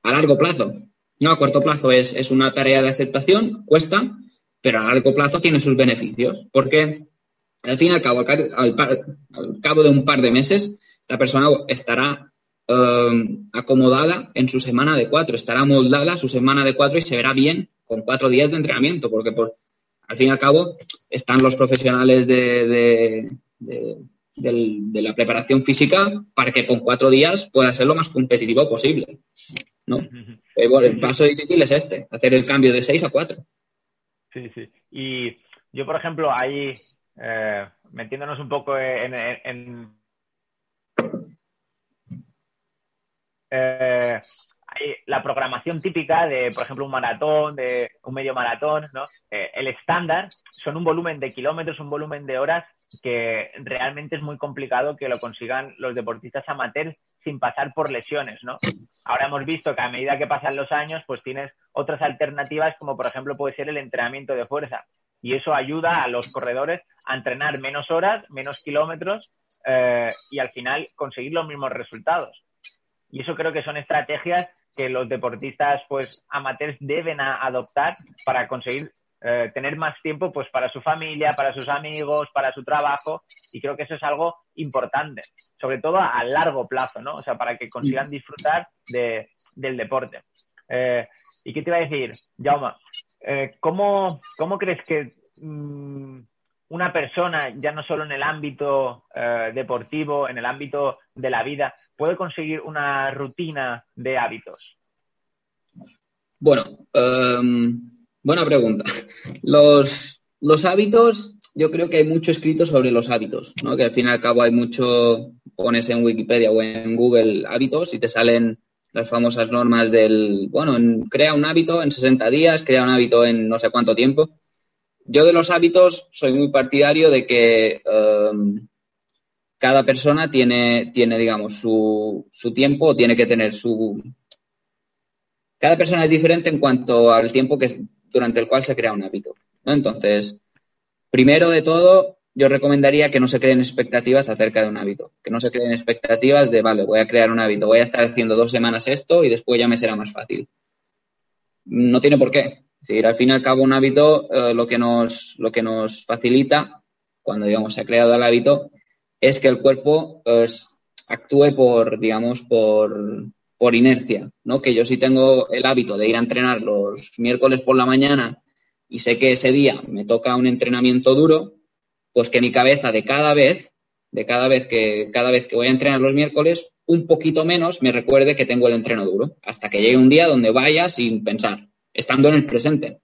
a largo plazo. No a corto plazo, es, es una tarea de aceptación, cuesta, pero a largo plazo tiene sus beneficios, porque al fin y al cabo, al, cabo de un par de meses, esta persona estará um, acomodada en su semana de cuatro, estará moldada su semana de cuatro y se verá bien con cuatro días de entrenamiento, porque por, al fin y al cabo están los profesionales de, la preparación física para que con cuatro días pueda ser lo más competitivo posible. ¿no? Eh, el paso difícil es este, hacer el cambio de seis a cuatro.
Sí, sí. Y yo, por ejemplo, ahí, eh, metiéndonos un poco en, eh, la programación típica de, por ejemplo, un maratón, de un medio maratón, ¿no? Eh, el estándar son un volumen de kilómetros, un volumen de horas que realmente es muy complicado que lo consigan los deportistas amateurs sin pasar por lesiones, ¿no? Ahora hemos visto que a medida que pasan los años, pues tienes otras alternativas como por ejemplo puede ser el entrenamiento de fuerza y eso ayuda a los corredores a entrenar menos horas, menos kilómetros eh, y al final conseguir los mismos resultados. Y eso creo que son estrategias que los deportistas pues amateurs deben adoptar para conseguir eh, tener más tiempo pues para su familia, para sus amigos, para su trabajo y creo que eso es algo importante, sobre todo a, largo plazo, ¿no? O sea, para que consigan disfrutar de, del deporte. Eh, ¿Y qué te iba a decir, Jaume? Eh, ¿cómo, ¿Cómo crees que mm, una persona, ya no solo en el ámbito eh, deportivo, en el ámbito de la vida, puede conseguir una rutina de hábitos?
Bueno, em, buena pregunta. Los, los, hábitos, yo creo que hay mucho escrito sobre los hábitos, ¿no? que al fin y al cabo hay mucho, pones en Wikipedia o en Google hábitos y te salen las famosas normas del, bueno, crea un hábito en 60 días, crea un hábito en no sé cuánto tiempo yo de los hábitos soy muy partidario de que em, cada persona tiene, tiene digamos, su, su tiempo, tiene que tener su... Cada persona es diferente en cuanto al tiempo que, durante el cual se crea un hábito. Entonces, primero de todo, yo recomendaría que no se creen expectativas acerca de un hábito, que no se creen expectativas de, vale, voy a crear un hábito, voy a estar haciendo dos semanas esto y después ya me será más fácil. No tiene por qué. Es decir, al fin y al cabo un hábito eh, lo, que nos, lo que nos facilita cuando digamos se ha creado el hábito es que el cuerpo pues, actúe por, digamos, por, por inercia, ¿no? Que yo si tengo el hábito de ir a entrenar los miércoles por la mañana y sé que ese día me toca un entrenamiento duro, pues que mi cabeza de cada vez, de cada vez que, cada vez que voy a entrenar los miércoles, un poquito menos me recuerde que tengo el entreno duro, hasta que llegue un día donde vaya sin pensar estando en el presente.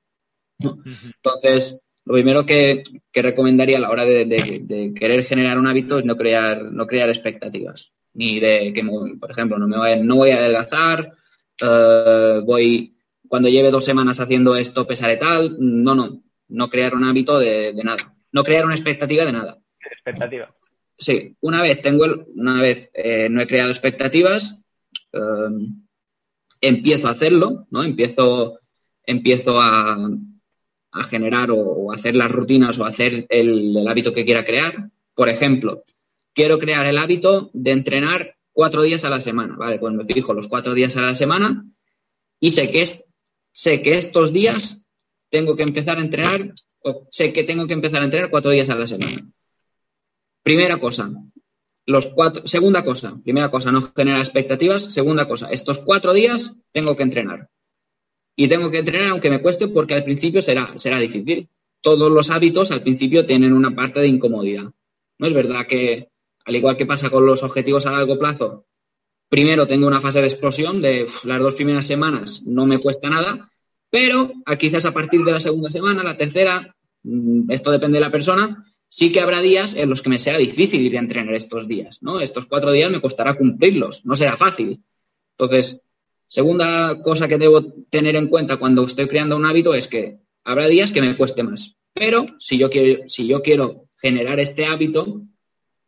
Entonces, lo primero que, recomendaría a la hora de, querer generar un hábito es no crear, no crear expectativas. Ni de que, por ejemplo, no, me voy, no voy a adelgazar, eh, voy, cuando lleve dos semanas haciendo esto pesaré tal. No, no, no crear un hábito de, nada. No crear una expectativa de nada.
Expectativa.
sí, una vez tengo, el, una vez eh, no he creado expectativas, em, empiezo a hacerlo, ¿no? Empiezo, empiezo a, generar o, hacer las rutinas o hacer el, hábito que quiera crear. Por ejemplo, quiero crear el hábito de entrenar cuatro días a la semana, ¿vale? Pues me fijo los cuatro días a la semana y sé que, es, sé que estos días tengo que empezar a entrenar, o sé que tengo que empezar a entrenar cuatro días a la semana. Primera cosa, los cuatro, segunda cosa, primera cosa, no genera expectativas, segunda cosa, estos cuatro días tengo que entrenar y tengo que entrenar aunque me cueste porque al principio será, será difícil. Todos los hábitos al principio tienen una parte de incomodidad. No es verdad que, al igual que pasa con los objetivos a largo plazo, primero tengo una fase de explosión de las dos primeras semanas no me cuesta nada, pero quizás a partir de la segunda semana, la tercera, mm, esto depende de la persona, sí que habrá días en los que me sea difícil ir a entrenar estos días, ¿no? Estos cuatro días me costará cumplirlos, no será fácil. Entonces, Segunda cosa que debo tener en cuenta cuando estoy creando un hábito es que habrá días que me cueste más. Pero si yo quiero, si yo quiero generar este hábito,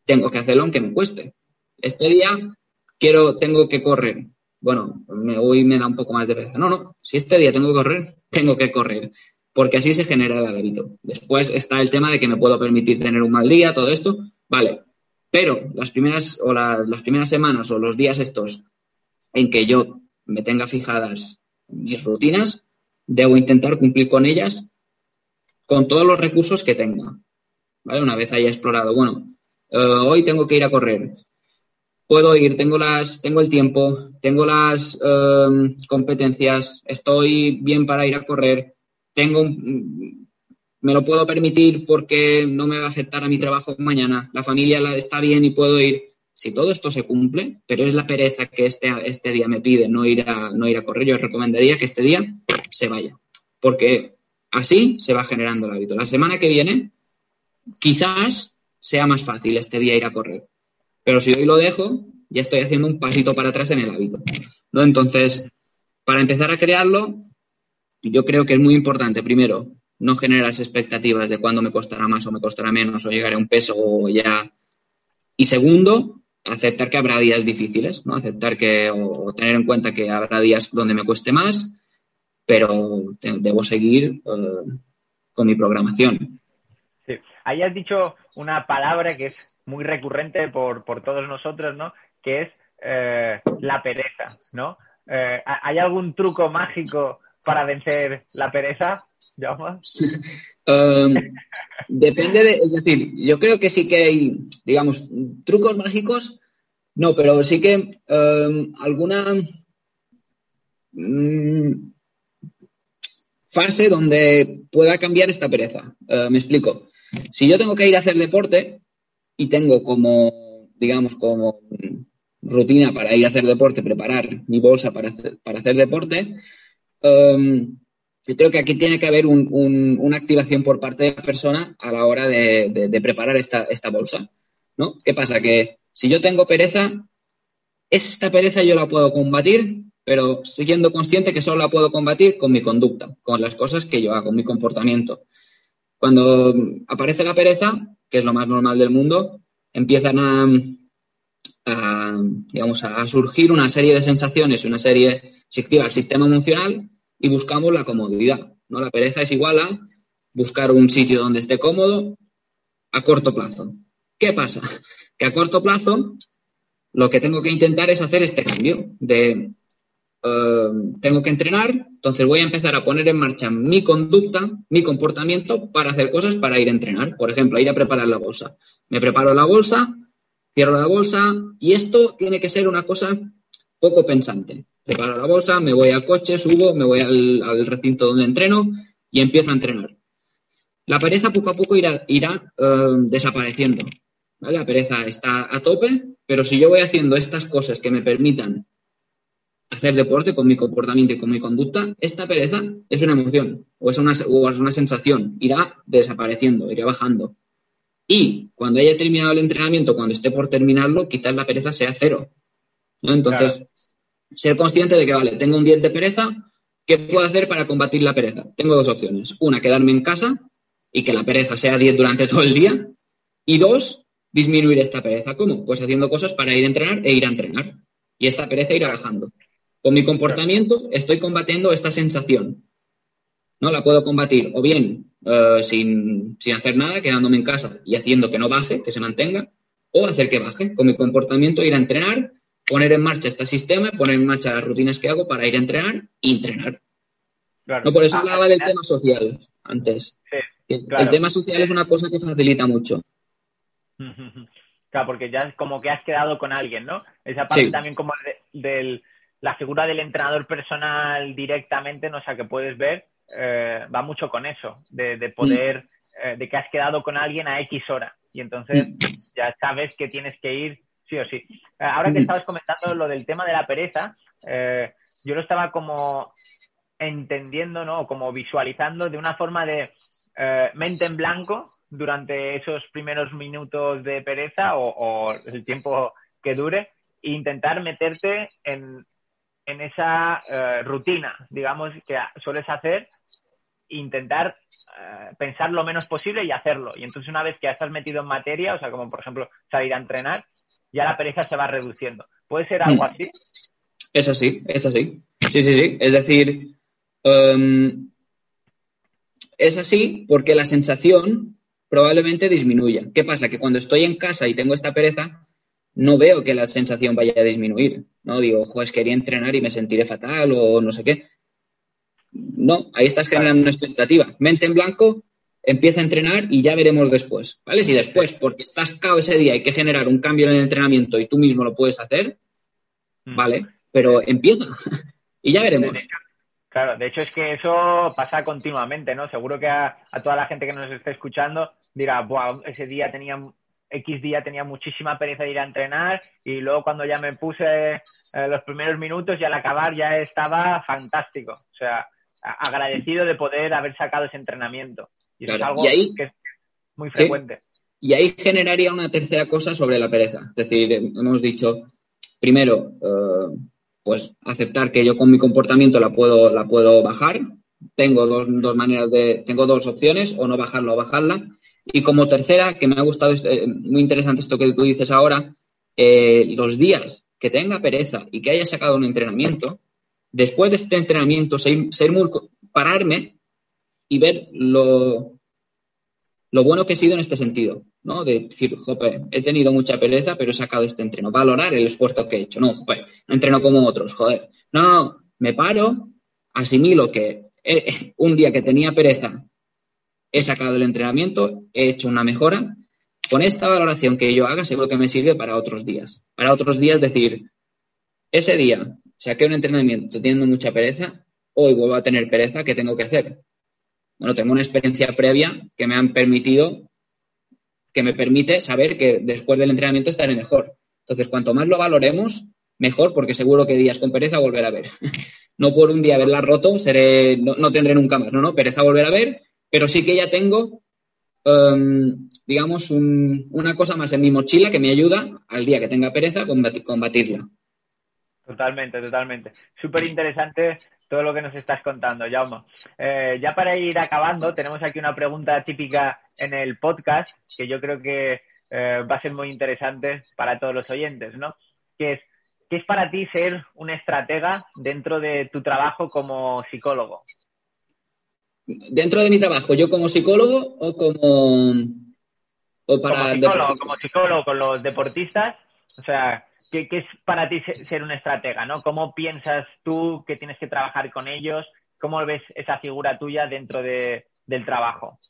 tengo que hacerlo aunque me cueste. Este día quiero, tengo que correr. Bueno, me, hoy me da un poco más de pereza. No, no, si este día tengo que correr, tengo que correr. Porque así se genera el hábito. Después está el tema de que me puedo permitir tener un mal día, todo esto. Vale. Pero las primeras, o las primeras semanas o los días estos en que yo me tenga fijadas mis rutinas, debo intentar cumplir con ellas con todos los recursos que tenga. ¿Vale? Una vez haya explorado, bueno, eh, hoy tengo que ir a correr. Puedo ir, tengo las, tengo el tiempo, tengo las em, competencias, estoy bien para ir a correr, tengo me lo puedo permitir porque no me va a afectar a mi trabajo mañana, la familia está bien y puedo ir si todo esto se cumple, pero es la pereza que este, este día me pide no ir, a, no ir a correr, yo recomendaría que este día se vaya, porque así se va generando el hábito. La semana que viene, quizás sea más fácil este día ir a correr, pero si hoy lo dejo, ya estoy haciendo un pasito para atrás en el hábito. Entonces, para empezar a crearlo, yo creo que es muy importante, primero, no generar expectativas de cuándo me costará más o me costará menos o llegaré a un peso o ya. Y segundo, aceptar que habrá días difíciles, ¿no? Aceptar que, o, tener en cuenta que habrá días donde me cueste más, pero debo seguir eh, con mi programación.
Sí. Ahí has dicho una palabra que es muy recurrente por, todos nosotros, ¿no? Que es eh, la pereza, ¿no? Eh, ¿Hay algún truco mágico para vencer la pereza,
um, depende de, es decir, yo creo que sí que hay, digamos, trucos mágicos, no, pero sí que um, alguna mm, fase donde pueda cambiar esta pereza. Uh, me explico. Si yo tengo que ir a hacer deporte y tengo como, digamos, como rutina para ir a hacer deporte, preparar mi bolsa para para hacer deporte, Em, yo creo que aquí tiene que haber una activación por parte de la persona a la hora de, preparar esta, bolsa. ¿no? ¿Qué pasa? Que si yo tengo pereza, esta pereza yo la puedo combatir, pero siendo consciente que solo la puedo combatir con mi conducta, con las cosas que yo hago, con mi comportamiento. Cuando aparece la pereza, que es lo más normal del mundo, empiezan a, digamos, a surgir una serie de sensaciones, una serie, se activa el sistema emocional y buscamos la comodidad. ¿no? La pereza es igual a buscar un sitio donde esté cómodo a corto plazo. ¿Qué pasa? Que a corto plazo lo que tengo que intentar es hacer este cambio de eh, tengo que entrenar, entonces voy a empezar a poner en marcha mi conducta, mi comportamiento para hacer cosas para ir a entrenar. Por ejemplo, ir a preparar la bolsa. Me preparo la bolsa, cierro la bolsa y esto tiene que ser una cosa poco pensante preparo la bolsa, me voy al coche, subo, me voy al, recinto donde entreno y empiezo a entrenar. La pereza poco a poco irá, eh, desapareciendo. La pereza está a tope, pero si yo voy haciendo estas cosas que me permitan hacer deporte con mi comportamiento y con mi conducta, esta pereza es una emoción o es una, o es una sensación, irá desapareciendo, irá bajando. Y cuando haya terminado el entrenamiento, cuando esté por terminarlo, quizás la pereza sea cero. Entonces, ser consciente de que, vale, tengo un 10 de pereza, ¿qué puedo hacer para combatir la pereza? Tengo dos opciones. Una, quedarme en casa y que la pereza sea 10 durante todo el día. Y dos, disminuir esta pereza. ¿Cómo? Pues haciendo cosas para ir a entrenar e ir a entrenar. Y esta pereza irá bajando. Con mi comportamiento estoy combatiendo esta sensación. ¿No? La puedo combatir o bien eh, sin, sin hacer nada, quedándome en casa y haciendo que no baje, que se mantenga, o hacer que baje. Con mi comportamiento ir a entrenar, poner en marcha este sistema, poner en marcha las rutinas que hago para ir a entrenar y entrenar. No, por eso ah, hablaba del tema social antes. El tema social es una cosa que facilita mucho.
Claro, porque ya es como que has quedado con alguien, ¿no? Esa parte también como de, la figura del entrenador personal directamente, ¿no? O sea, que puedes ver, eh, va mucho con eso, de, poder, mm. eh, de que has quedado con alguien a X hora. Y entonces mm. ya sabes que tienes que ir sí o sí. Eh, ahora que mm. estabas comentando lo del tema de la pereza, yo lo estaba como entendiendo, ¿no? Como visualizando de una forma de eh, mente en blanco durante esos primeros minutos de pereza o, el tiempo que dure e intentar meterte en, en esa eh, rutina, digamos, que sueles hacer, intentar eh, pensar lo menos posible y hacerlo. Y entonces una vez que ya estás metido en materia, o sea, como por ejemplo salir a entrenar, ya la pereza se va reduciendo. ¿Puede ser algo mm. así?
Es así, es así. Sí, sí, sí. Es decir, em, es así porque la sensación probablemente disminuya. ¿Qué pasa? Que cuando estoy en casa y tengo esta pereza, no veo que la sensación vaya a disminuir. No digo, pues quería entrenar y me sentiré fatal o no sé qué. No, ahí estás generando una expectativa. Mente en blanco, empieza a entrenar y ya veremos después. ¿Vale? Si después, porque estás cao ese día, hay que generar un cambio en el entrenamiento y tú mismo lo puedes hacer, mm. vale, pero empieza y ya veremos.
Claro, de hecho es que eso pasa continuamente, ¿no? Seguro que a, toda la gente que nos esté escuchando dirá, Buah, ese día tenía, X día tenía muchísima pereza de ir a entrenar y luego cuando ya me puse eh, los primeros minutos y al acabar ya estaba fantástico. O sea, agradecido de poder haber sacado ese entrenamiento. Y es algo que es muy frecuente.
Y ahí generaría una tercera cosa sobre la pereza. Es decir, hemos dicho, primero, eh, pues aceptar que yo con mi comportamiento la puedo, la puedo bajar. Tengo dos, dos maneras de, tengo dos opciones, o no bajarla o bajarla. Y como tercera, que me ha gustado, eh, muy interesante esto que tú dices ahora, eh, los días que tenga pereza y que haya sacado un entrenamiento, después de este entrenamiento, ser, ser muy, pararme y ver lo, lo bueno que he sido en este sentido, ¿no? De decir, jope, he tenido mucha pereza, pero he sacado este entreno. Valorar el esfuerzo que he hecho. No, jope, no entreno como otros, joder. No, no, me paro, asimilo que un día que tenía pereza, he sacado el entrenamiento, he hecho una mejora. Con esta valoración que yo haga, seguro que me sirve para otros días. Para otros días, decir, ese día saqué un entrenamiento teniendo mucha pereza, hoy vuelvo a tener pereza, ¿qué tengo que hacer? Bueno, tengo una experiencia previa que me han permitido, que me permite saber que después del entrenamiento estaré mejor. Entonces, cuanto más lo valoremos, mejor, porque seguro que días con pereza volver a ver. no por un día haberla roto, seré, no, tendré nunca más, no, no, pereza volver a ver, pero sí que ya tengo, em, digamos, una cosa más en mi mochila que me ayuda al día que tenga pereza a combatirla.
Totalmente, totalmente. Súper interesante todo lo que nos estás contando, Jaume. Eh, ya para ir acabando, tenemos aquí una pregunta típica en el podcast que yo creo que eh, va a ser muy interesante para todos los oyentes, ¿no? Que es, ¿qué es para ti ser un estratega dentro de tu trabajo como psicólogo?
¿Dentro de mi trabajo, yo como psicólogo o como...
O para como psicólogo, como psicólogo con los deportistas? O sea, ¿Qué, es para ti ser un estratega? ¿no? ¿Cómo piensas tú que tienes que trabajar con ellos? ¿Cómo ves esa figura tuya dentro del trabajo?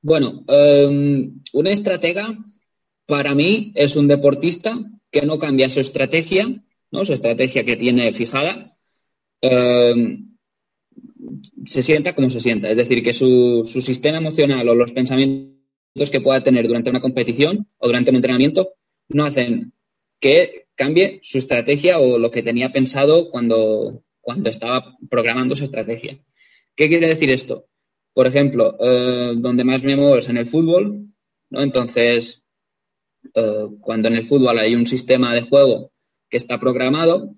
Bueno, um, un estratega para mí es un deportista que no cambia su estrategia, ¿no? su estrategia que tiene fijada, um, se sienta como se sienta. Es decir, que su, su sistema emocional o los pensamientos que pueda tener durante una competición o durante un entrenamiento no hacen que cambie su estrategia o lo que tenía pensado cuando, cuando estaba programando su estrategia. ¿Qué quiere decir esto? Por ejemplo, eh, donde más me muevo es en el fútbol, ¿no? Entonces, eh, cuando en el fútbol hay un sistema de juego que está programado,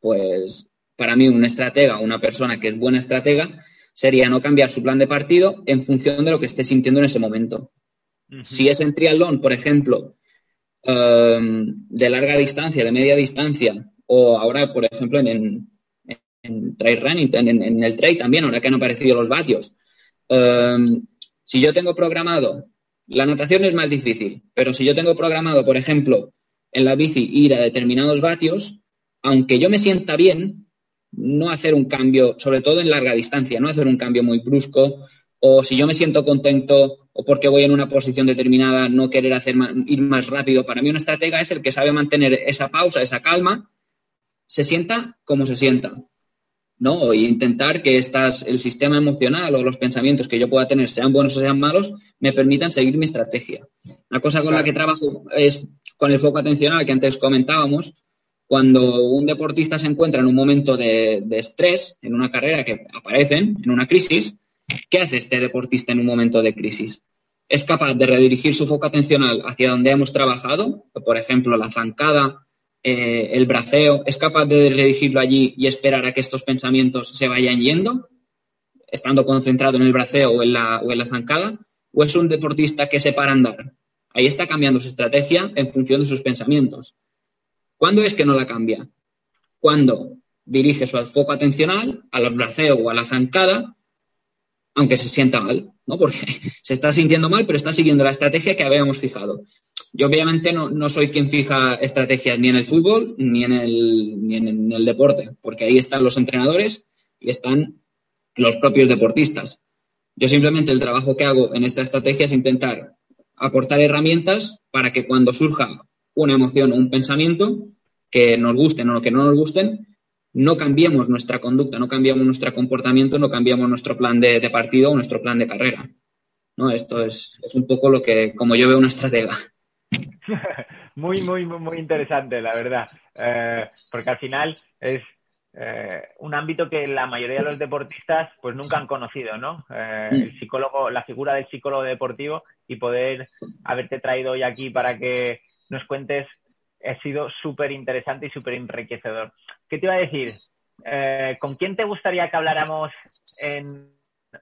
pues para mí un estratega, una persona que es buena estratega, sería no cambiar su plan de partido en función de lo que esté sintiendo en ese momento. Si es en triatlón, por ejemplo, em, de larga distancia, de media distancia, o ahora, por ejemplo, en, en, trail running, en, el trail también, ahora que han aparecido los vatios. Em, si yo tengo programado, la natación es más difícil, pero si yo tengo programado, por ejemplo, en la bici ir a determinados vatios, aunque yo me sienta bien, no hacer un cambio, sobre todo en larga distancia, no hacer un cambio muy brusco, o si yo me siento contento o porque voy en una posición determinada, no querer hacer ir más rápido. Para mí una estratega es el que sabe mantener esa pausa, esa calma, se sienta como se sienta. ¿no? E intentar que estas, el sistema emocional o los pensamientos que yo pueda tener, sean buenos o sean malos, me permitan seguir mi estrategia. Una cosa con la que trabajo es con el foco atencional que antes comentábamos. Cuando un deportista se encuentra en un momento de, de estrés, en una carrera que aparecen, en una crisis, ¿qué hace este deportista en un momento de crisis? Es capaz de redirigir su foco atencional hacia donde hemos trabajado, por ejemplo, la zancada, eh, el braceo, es capaz de dirigirlo allí y esperar a que estos pensamientos se vayan yendo, estando concentrado en el braceo o en la, o en la zancada, o es un deportista que se para andar. Ahí está cambiando su estrategia en función de sus pensamientos. ¿Cuándo es que no la cambia? Cuando dirige su foco atencional al braceo o a la zancada, aunque se sienta mal, ¿no? Porque se está sintiendo mal, pero está siguiendo la estrategia que habíamos fijado. Yo obviamente no, soy quien fija estrategias ni en el fútbol ni en el, ni en el deporte, porque ahí están los entrenadores y están los propios deportistas. Yo simplemente el trabajo que hago en esta estrategia es intentar aportar herramientas para que cuando surja una emoción o un pensamiento que nos gusten o que no nos gusten, no cambiemos nuestra conducta, no cambiamos nuestro comportamiento, no cambiamos nuestro plan de, partido o nuestro plan de carrera. ¿no? Esto es, es, un poco lo que, como yo veo una estratega.
muy, muy, muy interesante, la verdad. Eh, porque al final es eh, un ámbito que la mayoría de los deportistas pues nunca han conocido, ¿no? Eh, el mm. psicólogo, la figura del psicólogo deportivo y poder haberte traído hoy aquí para que nos cuentes ha sido súper interesante y súper enriquecedor. ¿Qué te iba a decir? ¿Con quién te gustaría que habláramos en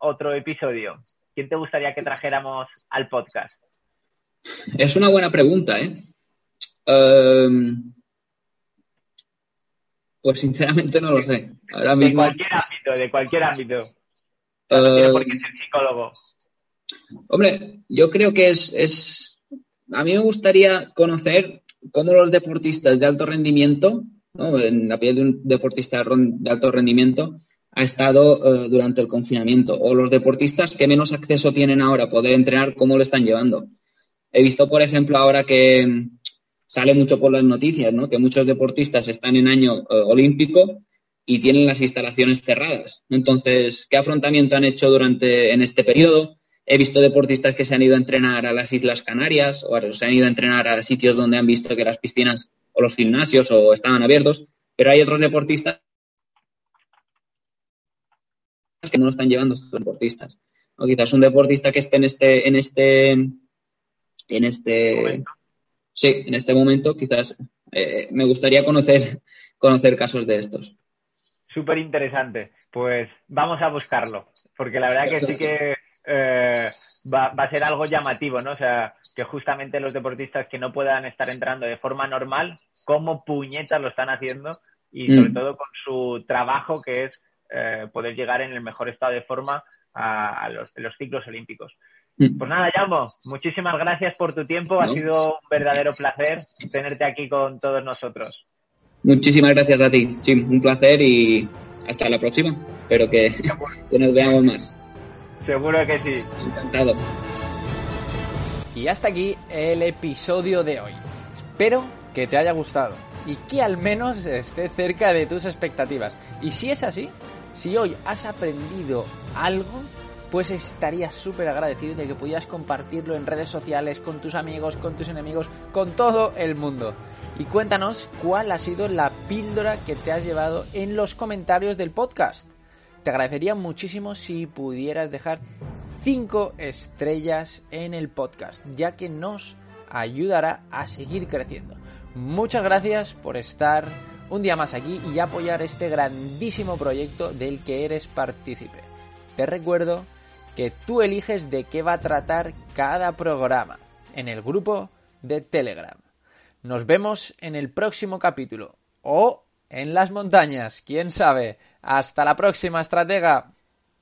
otro episodio? ¿Quién te gustaría que trajéramos al podcast?
Es una buena pregunta, ¿eh? Em, pues sinceramente no lo sé.
De cualquier ámbito, de cualquier ámbito. No tiene por qué ser psicólogo.
Hombre, yo creo que es, es. A mí me gustaría conocer cómo los deportistas de alto rendimiento, ¿no? en la piel de un deportista de alto rendimiento, ha estado eh, durante el confinamiento. O los deportistas que menos acceso tienen ahora a poder entrenar, cómo lo están llevando. He visto, por ejemplo, ahora que mm, sale mucho por las noticias, ¿no? Que muchos deportistas están en año eh, olímpico y tienen las instalaciones cerradas. Entonces, ¿qué afrontamiento han hecho durante en este periodo? He visto deportistas que se han ido a entrenar a las Islas Canarias o se han ido a entrenar a sitios donde han visto que las piscinas o los gimnasios o estaban abiertos, pero hay otros deportistas que no lo están llevando estos deportistas. O quizás un deportista que esté en este, en este en este, sí, en este momento quizás eh, me gustaría conocer, conocer casos de estos.
Súper interesante. Pues vamos a buscarlo, porque la verdad que sí que eh, va, a ser algo llamativo, ¿no? O sea, que justamente los deportistas que no puedan estar entrando de forma normal, como puñetas lo están haciendo y sobre mm. todo con su trabajo que es eh, poder llegar en el mejor estado de forma a, los, los ciclos olímpicos. Mm. Pues nada, Yamo, muchísimas gracias por tu tiempo. Ha sido un verdadero placer tenerte aquí con todos nosotros.
Muchísimas gracias a ti, Jim. Un placer y hasta la próxima. Espero que, que nos veamos más.
Seguro que sí.
Encantado.
Y hasta aquí el episodio de hoy. Espero que te haya gustado y que al menos esté cerca de tus expectativas. Y si es así, si hoy has aprendido algo, pues estaría súper agradecido de que pudieras compartirlo en redes sociales, con tus amigos, con tus enemigos, con todo el mundo. Y cuéntanos cuál ha sido la píldora que te has llevado en los comentarios del podcast. Te agradecería muchísimo si pudieras dejar 5 estrellas en el podcast, ya que nos ayudará a seguir creciendo. Muchas gracias por estar un día más aquí y apoyar este grandísimo proyecto del que eres partícipe. Te recuerdo que tú eliges de qué va a tratar cada programa en el grupo de Telegram. Nos vemos en el próximo capítulo o en las montañas, quién sabe. Hasta la próxima, estratega.